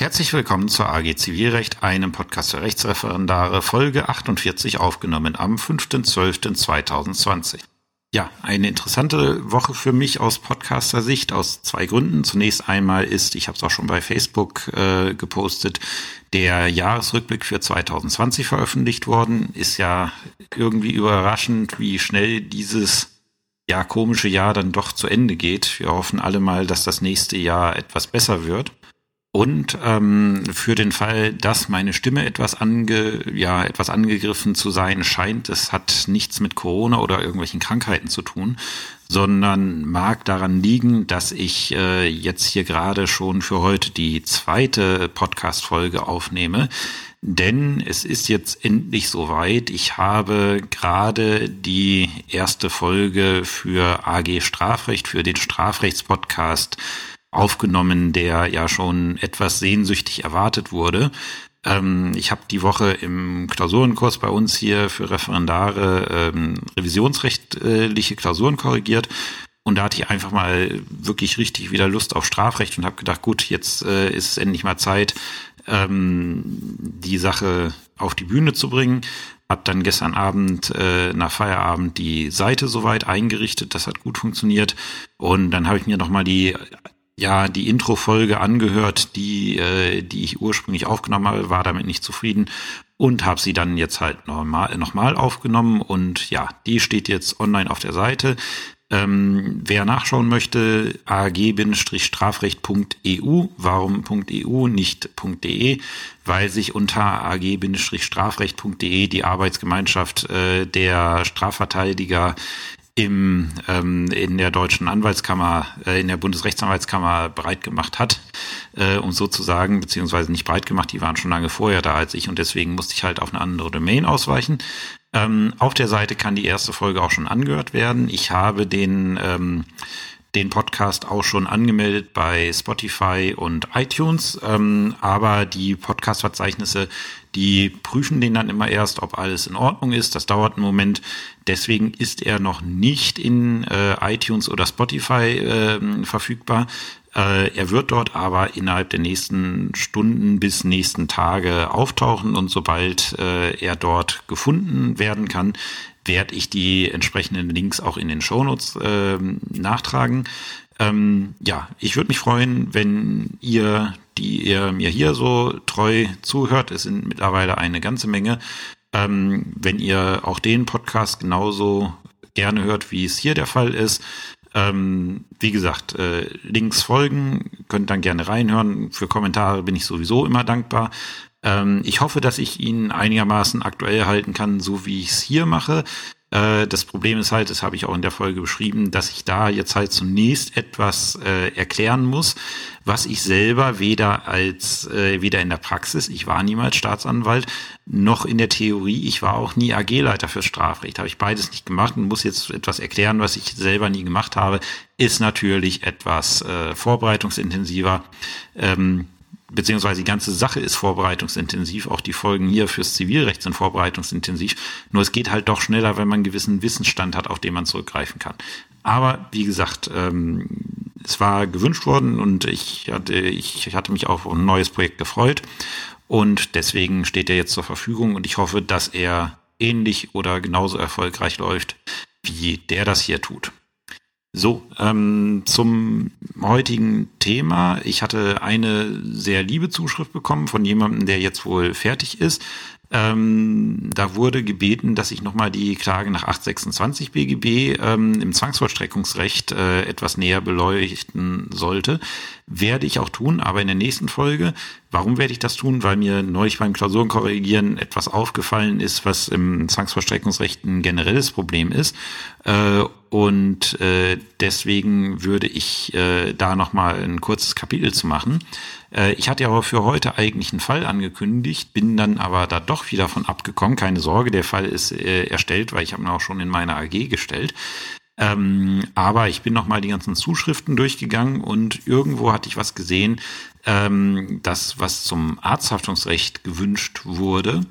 Herzlich willkommen zur AG Zivilrecht, einem Podcast für Rechtsreferendare, Folge 48 aufgenommen am 5.12.2020. Ja, eine interessante Woche für mich aus Podcaster-Sicht aus zwei Gründen. Zunächst einmal ist, ich habe es auch schon bei Facebook äh, gepostet, der Jahresrückblick für 2020 veröffentlicht worden. Ist ja irgendwie überraschend, wie schnell dieses ja komische Jahr dann doch zu Ende geht. Wir hoffen alle mal, dass das nächste Jahr etwas besser wird. Und ähm, für den Fall, dass meine Stimme etwas ange, ja, etwas angegriffen zu sein scheint, es hat nichts mit Corona oder irgendwelchen Krankheiten zu tun, sondern mag daran liegen, dass ich äh, jetzt hier gerade schon für heute die zweite Podcast-Folge aufnehme. Denn es ist jetzt endlich soweit. Ich habe gerade die erste Folge für AG Strafrecht, für den Strafrechtspodcast aufgenommen, der ja schon etwas sehnsüchtig erwartet wurde. Ähm, ich habe die Woche im Klausurenkurs bei uns hier für Referendare ähm, revisionsrechtliche Klausuren korrigiert. Und da hatte ich einfach mal wirklich richtig wieder Lust auf Strafrecht und habe gedacht, gut, jetzt äh, ist es endlich mal Zeit, ähm, die Sache auf die Bühne zu bringen. Hab dann gestern Abend äh, nach Feierabend die Seite soweit eingerichtet, das hat gut funktioniert. Und dann habe ich mir nochmal die ja die Intro-Folge angehört, die, äh, die ich ursprünglich aufgenommen habe, war damit nicht zufrieden und habe sie dann jetzt halt nochmal noch mal aufgenommen und ja, die steht jetzt online auf der Seite. Ähm, wer nachschauen möchte, ag-strafrecht.eu. Warum.eu, nicht .de? Weil sich unter ag-strafrecht.de die Arbeitsgemeinschaft äh, der Strafverteidiger im, ähm, in der deutschen Anwaltskammer, äh, in der Bundesrechtsanwaltskammer breit gemacht hat, äh, um sozusagen, beziehungsweise nicht breit gemacht, die waren schon lange vorher da als ich und deswegen musste ich halt auf eine andere Domain ausweichen. Ähm, auf der Seite kann die erste Folge auch schon angehört werden. Ich habe den ähm, den Podcast auch schon angemeldet bei Spotify und iTunes, ähm, aber die Podcast-Verzeichnisse, die prüfen den dann immer erst, ob alles in Ordnung ist. Das dauert einen Moment. Deswegen ist er noch nicht in äh, iTunes oder Spotify äh, verfügbar. Äh, er wird dort aber innerhalb der nächsten Stunden bis nächsten Tage auftauchen und sobald äh, er dort gefunden werden kann, werde ich die entsprechenden Links auch in den Shownotes äh, nachtragen. Ähm, ja, ich würde mich freuen, wenn ihr, die ihr mir hier so treu zuhört, es sind mittlerweile eine ganze Menge, ähm, wenn ihr auch den Podcast genauso gerne hört, wie es hier der Fall ist. Ähm, wie gesagt, äh, Links folgen, könnt dann gerne reinhören. Für Kommentare bin ich sowieso immer dankbar. Ähm, ich hoffe, dass ich ihn einigermaßen aktuell halten kann, so wie ich es hier mache. Äh, das Problem ist halt, das habe ich auch in der Folge beschrieben, dass ich da jetzt halt zunächst etwas äh, erklären muss, was ich selber weder als äh, weder in der Praxis, ich war niemals Staatsanwalt, noch in der Theorie, ich war auch nie AG-Leiter für Strafrecht, habe ich beides nicht gemacht und muss jetzt etwas erklären, was ich selber nie gemacht habe, ist natürlich etwas äh, vorbereitungsintensiver. Ähm, beziehungsweise die ganze Sache ist vorbereitungsintensiv, auch die Folgen hier fürs Zivilrecht sind vorbereitungsintensiv. Nur es geht halt doch schneller, wenn man einen gewissen Wissensstand hat, auf den man zurückgreifen kann. Aber wie gesagt, ähm, es war gewünscht worden und ich hatte, ich hatte mich auf ein neues Projekt gefreut. Und deswegen steht er jetzt zur Verfügung und ich hoffe, dass er ähnlich oder genauso erfolgreich läuft, wie der das hier tut. So, ähm, zum heutigen Thema. Ich hatte eine sehr liebe Zuschrift bekommen von jemandem, der jetzt wohl fertig ist. Ähm, da wurde gebeten, dass ich nochmal die Klage nach 826 BGB ähm, im Zwangsvollstreckungsrecht äh, etwas näher beleuchten sollte. Werde ich auch tun, aber in der nächsten Folge. Warum werde ich das tun? Weil mir neulich beim Klausurenkorrigieren etwas aufgefallen ist, was im Zwangsvollstreckungsrecht ein generelles Problem ist. Äh, und äh, deswegen würde ich äh, da nochmal ein kurzes Kapitel zu machen. Äh, ich hatte ja aber für heute eigentlich einen Fall angekündigt, bin dann aber da doch wieder von abgekommen. Keine Sorge, der Fall ist äh, erstellt, weil ich habe ihn auch schon in meiner AG gestellt. Ähm, aber ich bin nochmal die ganzen Zuschriften durchgegangen und irgendwo hatte ich was gesehen, ähm, das, was zum Arzthaftungsrecht gewünscht wurde,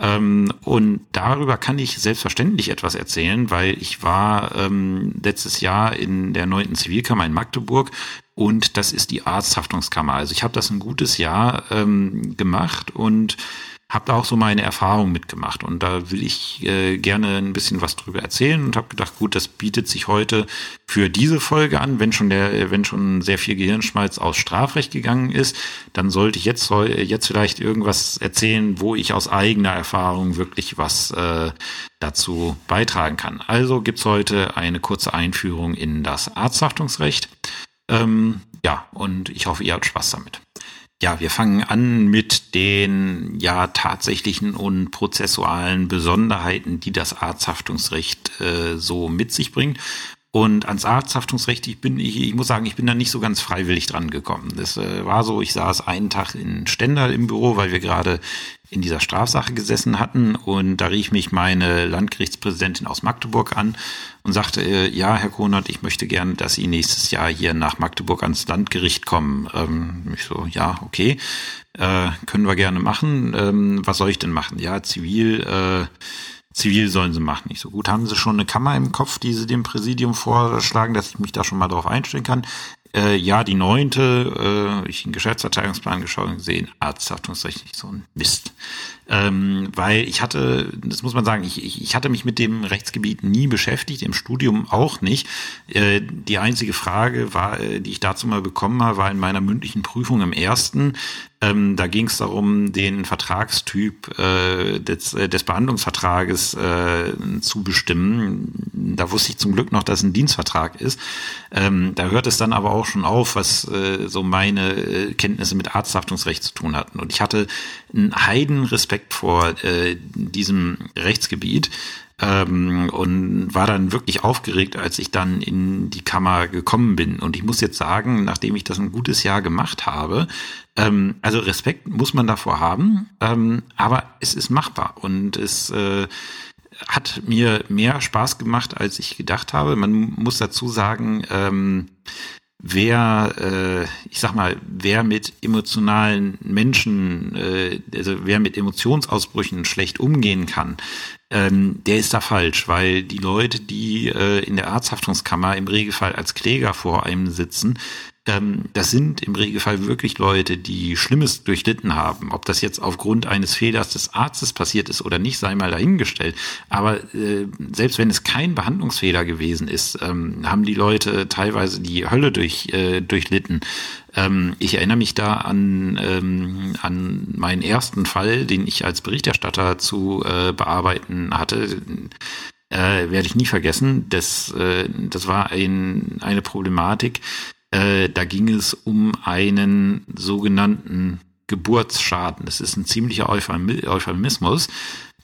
Ähm, und darüber kann ich selbstverständlich etwas erzählen, weil ich war ähm, letztes Jahr in der neunten Zivilkammer in Magdeburg und das ist die Arzthaftungskammer. Also ich habe das ein gutes Jahr ähm, gemacht und habe da auch so meine Erfahrungen mitgemacht und da will ich äh, gerne ein bisschen was drüber erzählen und habe gedacht, gut, das bietet sich heute für diese Folge an, wenn schon der, wenn schon sehr viel Gehirnschmalz aus Strafrecht gegangen ist, dann sollte ich jetzt jetzt vielleicht irgendwas erzählen, wo ich aus eigener Erfahrung wirklich was äh, dazu beitragen kann. Also gibt's heute eine kurze Einführung in das Arzthaftungsrecht. Ähm, ja, und ich hoffe, ihr habt Spaß damit. Ja, wir fangen an mit den ja tatsächlichen und prozessualen Besonderheiten, die das Arzthaftungsrecht äh, so mit sich bringt. Und ans Arzthaftungsrecht, ich bin, ich, ich muss sagen, ich bin da nicht so ganz freiwillig dran gekommen. Das äh, war so, ich saß einen Tag in Stendal im Büro, weil wir gerade in dieser Strafsache gesessen hatten und da rief mich meine Landgerichtspräsidentin aus Magdeburg an und sagte, äh, ja, Herr Konert, ich möchte gerne, dass Sie nächstes Jahr hier nach Magdeburg ans Landgericht kommen. Ähm, ich so, ja, okay, äh, können wir gerne machen. Ähm, was soll ich denn machen? Ja, zivil, äh, zivil sollen sie machen. Nicht so gut. Haben sie schon eine Kammer im Kopf, die sie dem Präsidium vorschlagen, dass ich mich da schon mal drauf einstellen kann? Äh, ja, die neunte, äh, ich den Geschäftsverteidigungsplan geschaut und gesehen, Arzthaftungsrecht nicht so ein Mist. Ähm, weil ich hatte, das muss man sagen, ich, ich, ich hatte mich mit dem Rechtsgebiet nie beschäftigt, im Studium auch nicht. Äh, die einzige Frage war, äh, die ich dazu mal bekommen habe, war in meiner mündlichen Prüfung im ersten. Ähm, da ging es darum, den Vertragstyp äh, des, äh, des Behandlungsvertrages äh, zu bestimmen. Da wusste ich zum Glück noch, dass es ein Dienstvertrag ist. Ähm, da hört es dann aber auch schon auf, was äh, so meine äh, Kenntnisse mit Arzthaftungsrecht zu tun hatten. Und ich hatte einen Heidenrespekt vor äh, diesem Rechtsgebiet ähm, und war dann wirklich aufgeregt, als ich dann in die Kammer gekommen bin. Und ich muss jetzt sagen, nachdem ich das ein gutes Jahr gemacht habe, ähm, also Respekt muss man davor haben, ähm, aber es ist machbar und es äh, hat mir mehr Spaß gemacht, als ich gedacht habe. Man muss dazu sagen, ähm, wer, äh, ich sag mal, wer mit emotionalen Menschen, äh, also wer mit Emotionsausbrüchen schlecht umgehen kann, ähm, der ist da falsch, weil die Leute, die äh, in der Arzthaftungskammer im Regelfall als Kläger vor einem sitzen, ähm, das sind im Regelfall wirklich Leute, die Schlimmes durchlitten haben. Ob das jetzt aufgrund eines Fehlers des Arztes passiert ist oder nicht, sei mal dahingestellt. Aber äh, selbst wenn es kein Behandlungsfehler gewesen ist, ähm, haben die Leute teilweise die Hölle durch, äh, durchlitten. Ähm, ich erinnere mich da an, ähm, an meinen ersten Fall, den ich als Berichterstatter zu äh, bearbeiten hatte. Äh, werde ich nie vergessen. Das, äh, das war ein, eine Problematik, äh, da ging es um einen sogenannten Geburtsschaden. Das ist ein ziemlicher Euphemismus.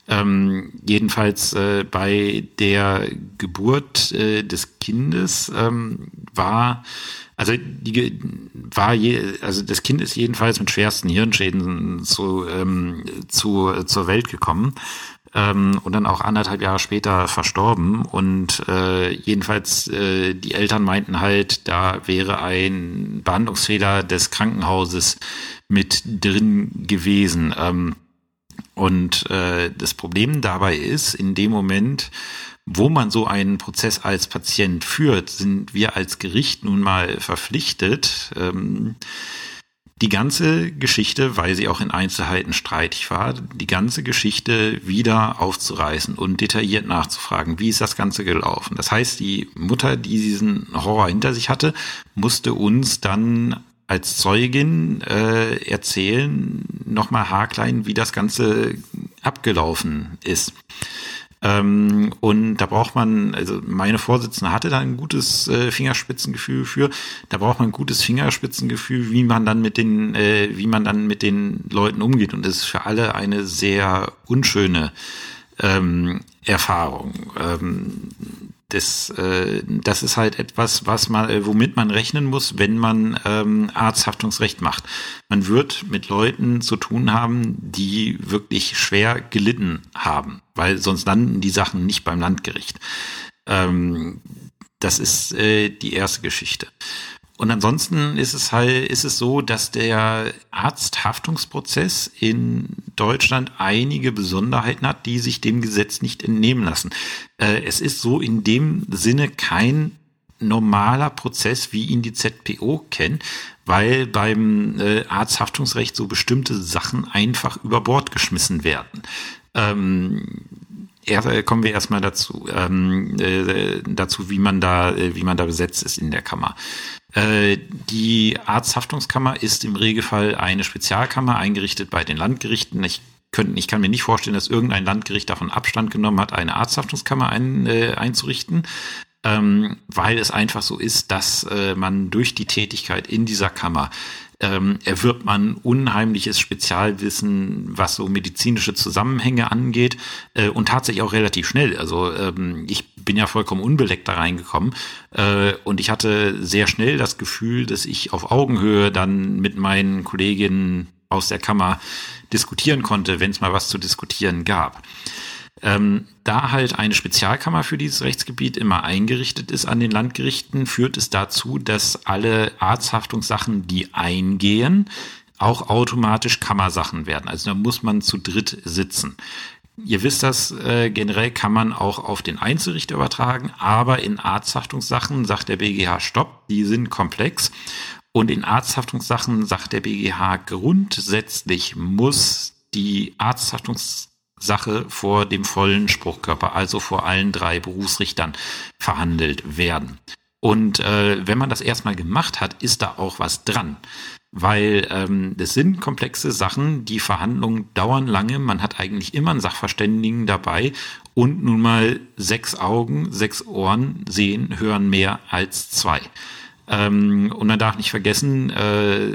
Ähm, jedenfalls äh, bei der Geburt äh, des Kindes ähm, war also die war je, also das Kind ist jedenfalls mit schwersten Hirnschäden zu, ähm, zu zur Welt gekommen ähm, und dann auch anderthalb Jahre später verstorben. Und äh, jedenfalls äh, die Eltern meinten halt, da wäre ein Behandlungsfehler des Krankenhauses mit drin gewesen. Ähm, und äh, das Problem dabei ist, in dem Moment, wo man so einen Prozess als Patient führt, sind wir als Gericht nun mal verpflichtet, ähm, die ganze Geschichte, weil sie auch in Einzelheiten streitig war, die ganze Geschichte wieder aufzureißen und detailliert nachzufragen, wie ist das Ganze gelaufen. Das heißt, die Mutter, die diesen Horror hinter sich hatte, musste uns dann als Zeugin äh, erzählen, nochmal haarklein, wie das Ganze abgelaufen ist. Ähm, und da braucht man, also meine Vorsitzende hatte da ein gutes äh, Fingerspitzengefühl für. Da braucht man ein gutes Fingerspitzengefühl, wie man dann mit den, äh, wie man dann mit den Leuten umgeht. Und das ist für alle eine sehr unschöne ähm, Erfahrung. Ähm, das, äh, das ist halt etwas, was man, äh, womit man rechnen muss, wenn man ähm, Arzthaftungsrecht macht. Man wird mit Leuten zu tun haben, die wirklich schwer gelitten haben, weil sonst landen die Sachen nicht beim Landgericht. Ähm, das ist äh, die erste Geschichte. Und ansonsten ist es halt, ist es so, dass der Arzthaftungsprozess in Deutschland einige Besonderheiten hat, die sich dem Gesetz nicht entnehmen lassen. Äh, es ist so in dem Sinne kein normaler Prozess, wie ihn die ZPO kennt, weil beim äh, Arzthaftungsrecht so bestimmte Sachen einfach über Bord geschmissen werden. Ähm, äh, kommen wir erstmal dazu, ähm, äh, dazu, wie man da, wie man da besetzt ist in der Kammer. Äh, die Arzthaftungskammer ist im Regelfall eine Spezialkammer eingerichtet bei den Landgerichten. Ich könnten, ich kann mir nicht vorstellen, dass irgendein Landgericht davon Abstand genommen hat, eine Arzthaftungskammer ein, äh, einzurichten ähm, weil es einfach so ist, dass äh, man durch die Tätigkeit in dieser Kammer ähm, erwirbt man unheimliches Spezialwissen, was so medizinische Zusammenhänge angeht äh, und tatsächlich auch relativ schnell. Also ähm, ich bin ja vollkommen unbeleckt da reingekommen äh, und ich hatte sehr schnell das Gefühl, dass ich auf Augenhöhe dann mit meinen Kolleginnen aus der Kammer diskutieren konnte, wenn es mal was zu diskutieren gab. Ähm, da halt eine Spezialkammer für dieses Rechtsgebiet immer eingerichtet ist an den Landgerichten, führt es dazu, dass alle Arzthaftungssachen, die eingehen, auch automatisch Kammersachen werden. Also da muss man zu dritt sitzen. Ihr wisst das, äh, generell kann man auch auf den Einzelrichter übertragen, aber in Arzthaftungssachen sagt der BGH Stopp, die sind komplex. Und in Arzthaftungssachen sagt der BGH grundsätzlich muss die Arzthaftungs Sache vor dem vollen Spruchkörper, also vor allen drei Berufsrichtern verhandelt werden. Und äh, wenn man das erstmal gemacht hat, ist da auch was dran. Weil ähm, das sind komplexe Sachen, die Verhandlungen dauern lange, man hat eigentlich immer einen Sachverständigen dabei und nun mal sechs Augen, sechs Ohren sehen, hören mehr als zwei. Ähm, und man darf nicht vergessen, äh,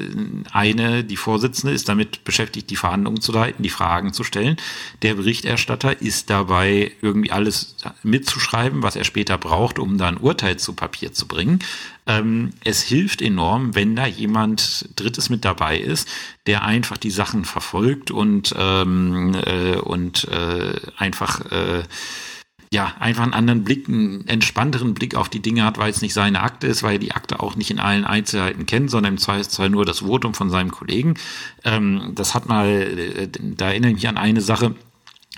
eine, die Vorsitzende, ist damit beschäftigt, die Verhandlungen zu leiten, die Fragen zu stellen. Der Berichterstatter ist dabei, irgendwie alles mitzuschreiben, was er später braucht, um da ein Urteil zu Papier zu bringen. Ähm, es hilft enorm, wenn da jemand Drittes mit dabei ist, der einfach die Sachen verfolgt und, ähm, äh, und äh, einfach äh, ja, einfach einen anderen Blick, einen entspannteren Blick auf die Dinge hat, weil es nicht seine Akte ist, weil er die Akte auch nicht in allen Einzelheiten kennt, sondern im Zweifelsfall nur das Votum von seinem Kollegen. Ähm, das hat mal, äh, da erinnere ich mich an eine Sache,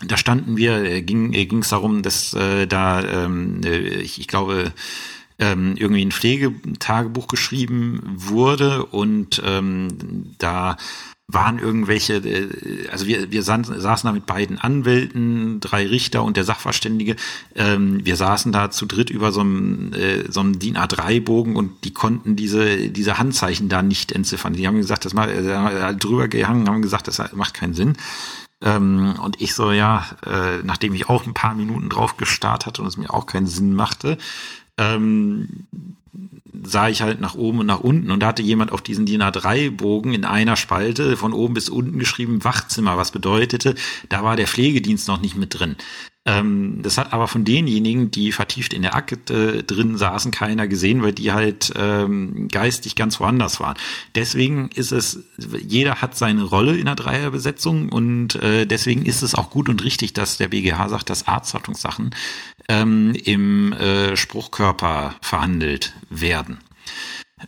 da standen wir, äh, ging äh, es darum, dass äh, da, ähm, ich, ich glaube, ähm, irgendwie ein Pflegetagebuch geschrieben wurde und ähm, da waren irgendwelche, äh, also wir, wir saßen da mit beiden Anwälten, drei Richter und der Sachverständige. Ähm, wir saßen da zu dritt über so einem, äh, so einem DIN A3-Bogen und die konnten diese, diese Handzeichen da nicht entziffern. Die haben gesagt, das mal äh, drüber gehangen, haben gesagt, das macht keinen Sinn. Ähm, und ich so, ja, nachdem ich auch ein paar Minuten drauf gestarrt hatte und es mir auch keinen Sinn machte, ähm, sah ich halt nach oben und nach unten und da hatte jemand auf diesen DIN A3-Bogen in einer Spalte von oben bis unten geschrieben Wachzimmer, was bedeutete, da war der Pflegedienst noch nicht mit drin. Ähm, das hat aber von denjenigen, die vertieft in der Akte drin saßen, keiner gesehen, weil die halt ähm, geistig ganz woanders waren. Deswegen ist es, jeder hat seine Rolle in der Dreierbesetzung und äh, deswegen ist es auch gut und richtig, dass der BGH sagt, dass Arzthaftungssachen ähm, im äh, Spruchkörper verhandelt werden.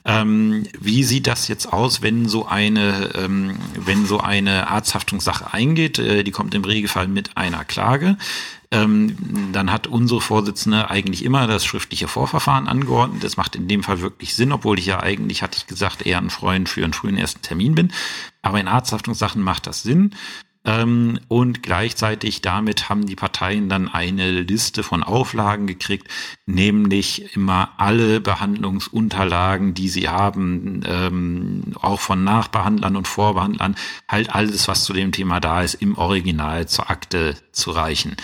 Ähm, wie sieht das jetzt aus, wenn so eine, ähm, wenn so eine Arzthaftungssache eingeht? Äh, die kommt im Regelfall mit einer Klage. Ähm, dann hat unsere Vorsitzende eigentlich immer das schriftliche Vorverfahren angeordnet. Das macht in dem Fall wirklich Sinn, obwohl ich ja eigentlich, hatte ich gesagt, eher ein Freund für einen frühen ersten Termin bin. Aber in Arzthaftungssachen macht das Sinn. Ähm, und gleichzeitig damit haben die Parteien dann eine Liste von Auflagen gekriegt, nämlich immer alle Behandlungsunterlagen, die sie haben, ähm, auch von Nachbehandlern und Vorbehandlern, halt alles, was zu dem Thema da ist, im Original zur Akte zu reichen.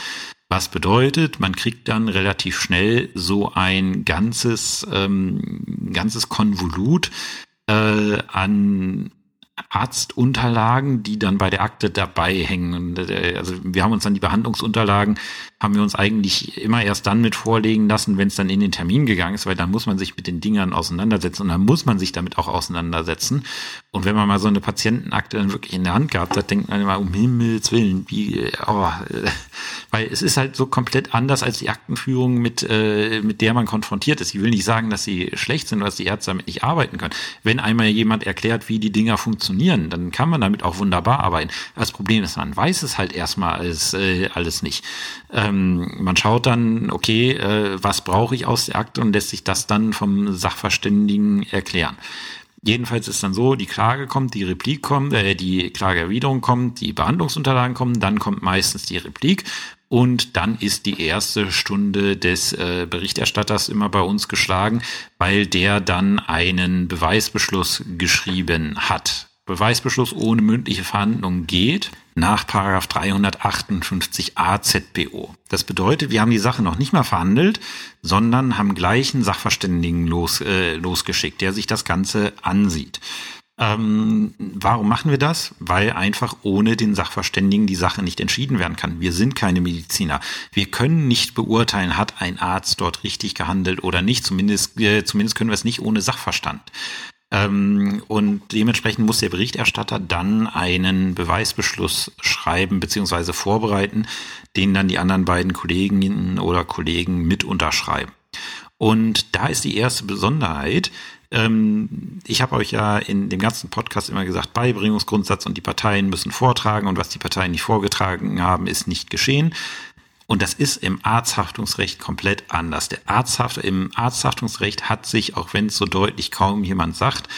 Was bedeutet, man kriegt dann relativ schnell so ein ganzes, ähm, ganzes Konvolut äh, an Arztunterlagen, die dann bei der Akte dabei hängen. Äh, also wir haben uns dann die Behandlungsunterlagen, haben wir uns eigentlich immer erst dann mit vorlegen lassen, wenn es dann in den Termin gegangen ist, weil dann muss man sich mit den Dingern auseinandersetzen und dann muss man sich damit auch auseinandersetzen. Und wenn man mal so eine Patientenakte dann wirklich in der Hand gehabt hat, denkt man immer, um Himmels Willen, wie, oh, weil es ist halt so komplett anders als die Aktenführung, mit, äh, mit der man konfrontiert ist. Ich will nicht sagen, dass sie schlecht sind oder dass die Ärzte damit nicht arbeiten können. Wenn einmal jemand erklärt, wie die Dinger funktionieren, dann kann man damit auch wunderbar arbeiten. Das Problem ist, man weiß es halt erstmal alles, äh, alles nicht. Ähm, man schaut dann, okay, äh, was brauche ich aus der Akte und lässt sich das dann vom Sachverständigen erklären. Jedenfalls ist dann so, die Klage kommt, die Replik kommt, äh, die Klageerwiderung kommt, die Behandlungsunterlagen kommen, dann kommt meistens die Replik und dann ist die erste Stunde des äh, Berichterstatters immer bei uns geschlagen, weil der dann einen Beweisbeschluss geschrieben hat. Beweisbeschluss ohne mündliche Verhandlung geht nach 358a ZPO. Das bedeutet, wir haben die Sache noch nicht mal verhandelt, sondern haben gleich einen Sachverständigen los, äh, losgeschickt, der sich das Ganze ansieht. Ähm, warum machen wir das? Weil einfach ohne den Sachverständigen die Sache nicht entschieden werden kann. Wir sind keine Mediziner. Wir können nicht beurteilen, hat ein Arzt dort richtig gehandelt oder nicht. Zumindest, äh, zumindest können wir es nicht ohne Sachverstand. Ähm, und dementsprechend muss der Berichterstatter dann einen Beweisbeschluss schreiben bzw. vorbereiten, den dann die anderen beiden Kolleginnen oder Kollegen mit unterschreiben. Und da ist die erste Besonderheit, ähm, ich habe euch ja in dem ganzen Podcast immer gesagt, Beibringungsgrundsatz und die Parteien müssen vortragen und was die Parteien nicht vorgetragen haben, ist nicht geschehen. Und das ist im Arzthaftungsrecht komplett anders. Der Arzthaft, im Arzthaftungsrecht hat sich, auch wenn es so deutlich kaum jemand sagt,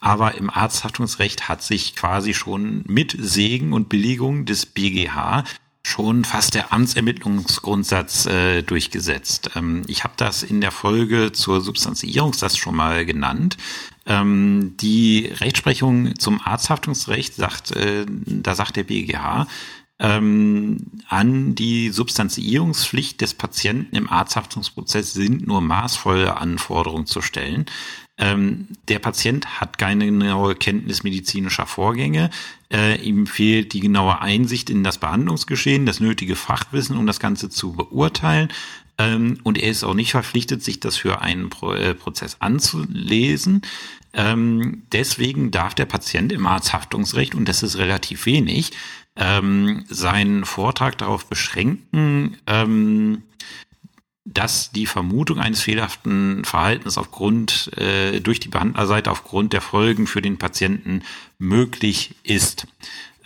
aber im Arzthaftungsrecht hat sich quasi schon mit Segen und Billigung des BGH schon fast der Amtsermittlungsgrundsatz äh, durchgesetzt. Ähm, ich habe das in der Folge zur Substanzierungslast schon mal genannt. Ähm, die Rechtsprechung zum Arzthaftungsrecht sagt, äh, da sagt der BGH, ähm, an die Substanzierungspflicht des Patienten im Arzthaftungsprozess sind nur maßvolle Anforderungen zu stellen. Ähm, der Patient hat keine genaue Kenntnis medizinischer Vorgänge. Äh, ihm fehlt die genaue Einsicht in das Behandlungsgeschehen, das nötige Fachwissen, um das Ganze zu beurteilen. Ähm, und er ist auch nicht verpflichtet, sich das für einen Pro äh, Prozess anzulesen. Ähm, deswegen darf der Patient im Arzthaftungsrecht, und das ist relativ wenig, ähm, seinen Vortrag darauf beschränken, ähm, dass die Vermutung eines fehlerhaften Verhaltens aufgrund äh, durch die Behandlerseite aufgrund der Folgen für den Patienten möglich ist.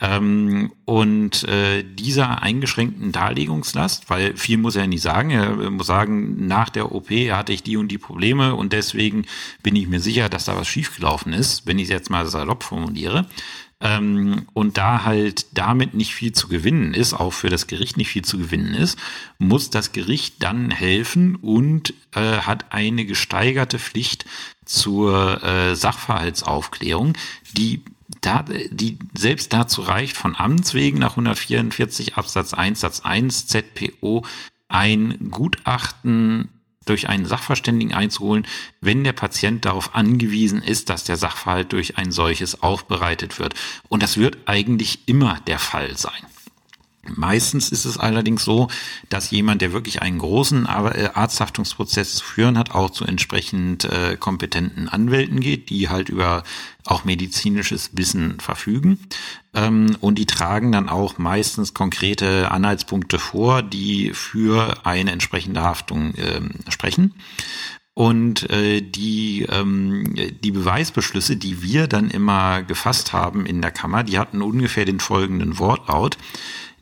Ähm, und äh, dieser eingeschränkten Darlegungslast, weil viel muss er nicht sagen, er muss sagen, nach der OP hatte ich die und die Probleme und deswegen bin ich mir sicher, dass da was schiefgelaufen ist, wenn ich es jetzt mal salopp formuliere. Ähm, und da halt damit nicht viel zu gewinnen ist, auch für das Gericht nicht viel zu gewinnen ist, muss das Gericht dann helfen und äh, hat eine gesteigerte Pflicht zur äh, Sachverhaltsaufklärung, die da, die selbst dazu reicht, von Amts wegen nach 144 Absatz 1 Satz 1 ZPO ein Gutachten durch einen Sachverständigen einzuholen, wenn der Patient darauf angewiesen ist, dass der Sachverhalt durch ein solches aufbereitet wird. Und das wird eigentlich immer der Fall sein. Meistens ist es allerdings so, dass jemand, der wirklich einen großen äh, Arzthaftungsprozess zu führen hat, auch zu entsprechend äh, kompetenten Anwälten geht, die halt über auch medizinisches Wissen verfügen. Ähm, und die tragen dann auch meistens konkrete Anhaltspunkte vor, die für eine entsprechende Haftung äh, sprechen. Und äh, die, ähm, die Beweisbeschlüsse, die wir dann immer gefasst haben in der Kammer, die hatten ungefähr den folgenden Wortlaut.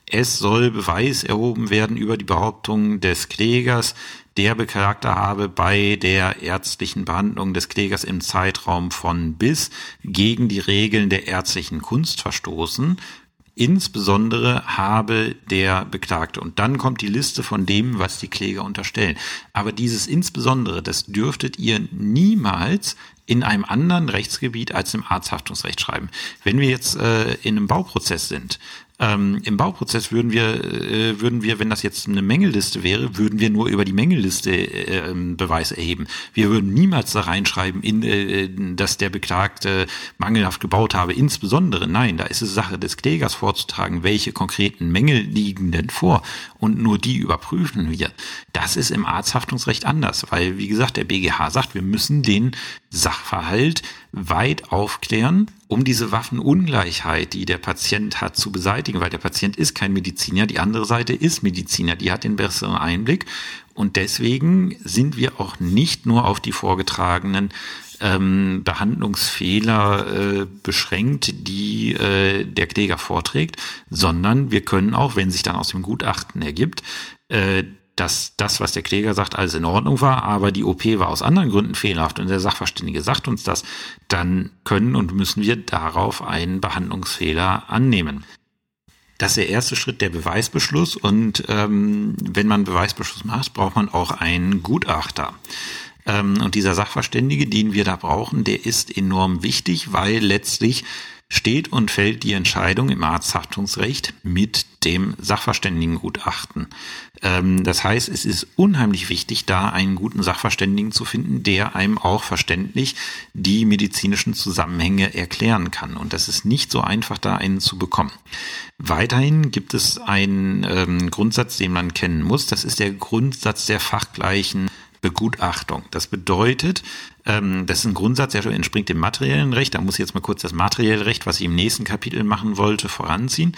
Es soll Beweis erhoben werden über die Behauptung des Klägers, der Beklagte habe bei der ärztlichen Behandlung des Klägers im Zeitraum von bis gegen die Regeln der ärztlichen Kunst verstoßen. Insbesondere habe der Beklagte. Und dann kommt die Liste von dem, was die Kläger unterstellen. Aber dieses insbesondere, das dürftet ihr niemals in einem anderen Rechtsgebiet als im Arzthaftungsrecht schreiben. Wenn wir jetzt äh, in einem Bauprozess sind, Ähm, Im Bauprozess würden wir, äh, würden wir, wenn das jetzt eine Mängelliste wäre, würden wir nur über die Mängelliste äh, ähm, Beweis erheben. Wir würden niemals da reinschreiben, in, äh, dass der Beklagte mangelhaft gebaut habe. Insbesondere, nein, da ist es Sache des Klägers vorzutragen, welche konkreten Mängel liegen denn vor und nur die überprüfen wir. Das ist im Arzthaftungsrecht anders, weil, wie gesagt, der BGH sagt, wir müssen den Sachverhalt weit aufklären, um diese Waffenungleichheit, die der Patient hat, zu beseitigen, weil der Patient ist kein Mediziner, die andere Seite ist Mediziner, die hat den besseren Einblick. Und deswegen sind wir auch nicht nur auf die vorgetragenen ähm, Behandlungsfehler äh, beschränkt, die äh, der Kläger vorträgt, sondern wir können auch, wenn sich dann aus dem Gutachten ergibt, äh, dass das, was der Kläger sagt, alles in Ordnung war, aber die OP war aus anderen Gründen fehlerhaft und der Sachverständige sagt uns das, dann können und müssen wir darauf einen Behandlungsfehler annehmen. Das ist der erste Schritt, der Beweisbeschluss. Und ähm, wenn man Beweisbeschluss macht, braucht man auch einen Gutachter. Ähm, und dieser Sachverständige, den wir da brauchen, der ist enorm wichtig, weil letztlich steht und fällt die Entscheidung im Arzthaftungsrecht mit dem Sachverständigengutachten. Ähm, das heißt, es ist unheimlich wichtig, da einen guten Sachverständigen zu finden, der einem auch verständlich die medizinischen Zusammenhänge erklären kann. Und das ist nicht so einfach, da einen zu bekommen. Weiterhin gibt es einen ähm, Grundsatz, den man kennen muss. Das ist der Grundsatz der fachgleichen Begutachtung. Das bedeutet, ähm, das ist ein Grundsatz, der entspringt dem materiellen Recht. Da muss ich jetzt mal kurz das materielle Recht, was ich im nächsten Kapitel machen wollte, voranziehen.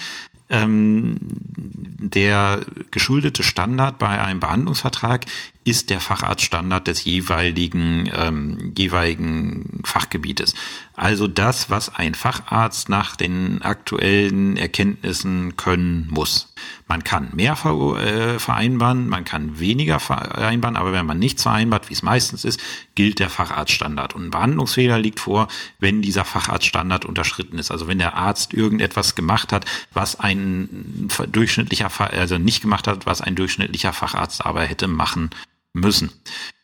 Ähm, der geschuldete Standard bei einem Behandlungsvertrag ist der Facharztstandard des jeweiligen, ähm, jeweiligen Fachgebietes. Also das, was ein Facharzt nach den aktuellen Erkenntnissen können muss. Man kann mehr äh, vereinbaren, man kann weniger vereinbaren, aber wenn man nichts vereinbart, wie es meistens ist, gilt der Facharztstandard. Und ein Behandlungsfehler liegt vor, wenn dieser Facharztstandard unterschritten ist. Also wenn der Arzt irgendetwas gemacht hat, was ein durchschnittlicher, also nicht gemacht hat, was ein durchschnittlicher Facharzt aber hätte machen müssen.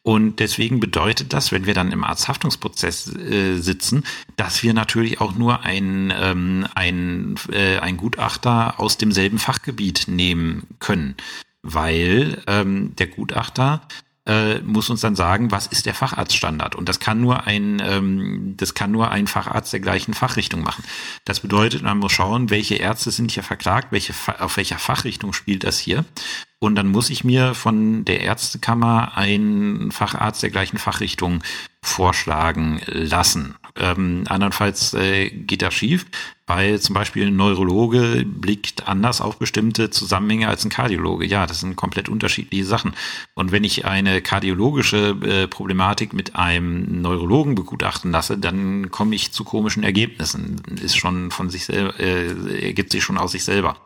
Und deswegen bedeutet das, wenn wir dann im Arzthaftungsprozess äh, sitzen, dass wir natürlich auch nur ein, ähm, ein, äh, ein Gutachter aus demselben Fachgebiet nehmen können, weil ähm, der Gutachter äh, muss uns dann sagen, was ist der Facharztstandard? Und das kann nur ein, ähm, das kann nur ein Facharzt der gleichen Fachrichtung machen. Das bedeutet, man muss schauen, welche Ärzte sind hier verklagt, welche, auf welcher Fachrichtung spielt das hier. Und dann muss ich mir von der Ärztekammer einen Facharzt der gleichen Fachrichtung vorschlagen lassen. Ähm, andernfalls äh, geht das schief, weil zum Beispiel ein Neurologe blickt anders auf bestimmte Zusammenhänge als ein Kardiologe. Ja, das sind komplett unterschiedliche Sachen. Und wenn ich eine kardiologische äh, Problematik mit einem Neurologen begutachten lasse, dann komme ich zu komischen Ergebnissen. Ist schon von sich selber, äh, ergibt sich schon aus sich selber.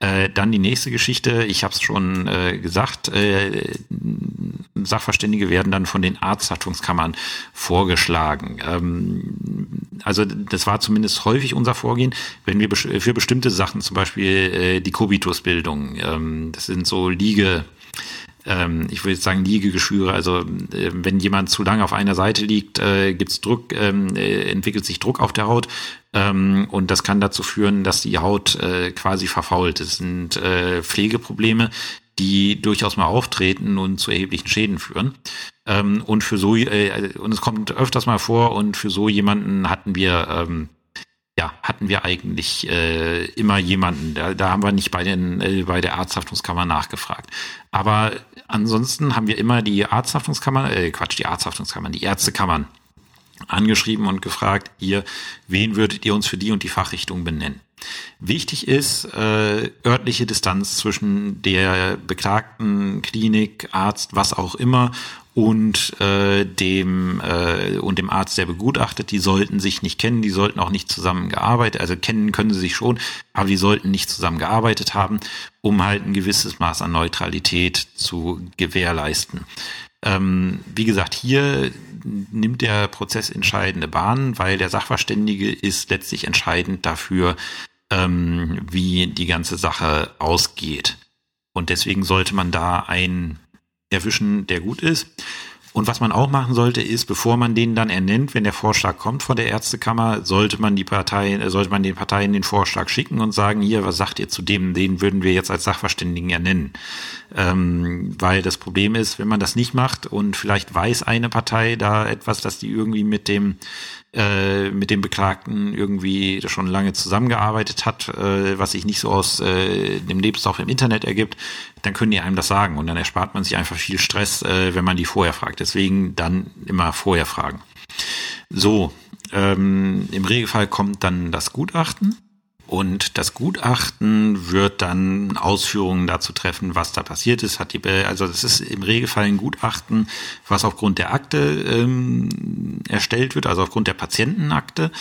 Äh, dann die nächste Geschichte, ich habe es schon äh, gesagt, äh, Sachverständige werden dann von den Arzthaftungskammern vorgeschlagen. Ähm, also das war zumindest häufig unser Vorgehen, wenn wir für bestimmte Sachen, zum Beispiel äh, die Kobitusbildung, ähm, das sind so Liege, ähm, ich würde sagen Liegegeschwüre. Also äh, wenn jemand zu lange auf einer Seite liegt, äh, gibt's Druck, ähm, äh, entwickelt sich Druck auf der Haut ähm, und das kann dazu führen, dass die Haut äh, quasi verfault. Das sind äh, Pflegeprobleme, die durchaus mal auftreten und zu erheblichen Schäden führen. Ähm, und für so äh, und es kommt öfters mal vor und für so jemanden hatten wir ähm, ja, hatten wir eigentlich äh, immer jemanden. Da, da haben wir nicht bei, den, äh, bei der Arzthaftungskammer nachgefragt. Aber ansonsten haben wir immer die Arzthaftungskammer, äh, Quatsch, die Arzthaftungskammern, die Ärztekammern angeschrieben und gefragt, ihr, wen würdet ihr uns für die und die Fachrichtung benennen? Wichtig ist äh, örtliche Distanz zwischen der beklagten Klinik, Arzt, was auch immer und äh, dem äh, und dem Arzt, der begutachtet, die sollten sich nicht kennen, die sollten auch nicht zusammengearbeitet, also kennen können sie sich schon, aber die sollten nicht zusammengearbeitet haben, um halt ein gewisses Maß an Neutralität zu gewährleisten. Ähm, wie gesagt, hier nimmt der Prozess entscheidende Bahn, weil der Sachverständige ist letztlich entscheidend dafür, ähm, wie die ganze Sache ausgeht. Und deswegen sollte man da einen erwischen, der gut ist. Und was man auch machen sollte, ist, bevor man den dann ernennt, wenn der Vorschlag kommt von der Ärztekammer, sollte man die Parteien, äh, sollte man den Parteien den Vorschlag schicken und sagen, hier, was sagt ihr zu dem, den würden wir jetzt als Sachverständigen ernennen. Ähm, weil das Problem ist, wenn man das nicht macht und vielleicht weiß eine Partei da etwas, dass die irgendwie mit dem äh, mit dem Beklagten irgendwie schon lange zusammengearbeitet hat, äh, was sich nicht so aus äh, dem Lebenslauf im Internet ergibt, dann können die einem das sagen und dann erspart man sich einfach viel Stress, äh, wenn man die vorher fragt. Deswegen dann immer vorher fragen. So, ähm, im Regelfall kommt dann das Gutachten und das Gutachten wird dann Ausführungen dazu treffen, was da passiert ist. Hat die, also das ist im Regelfall ein Gutachten, was aufgrund der Akte ähm, erstellt wird, also aufgrund der Patientenakte.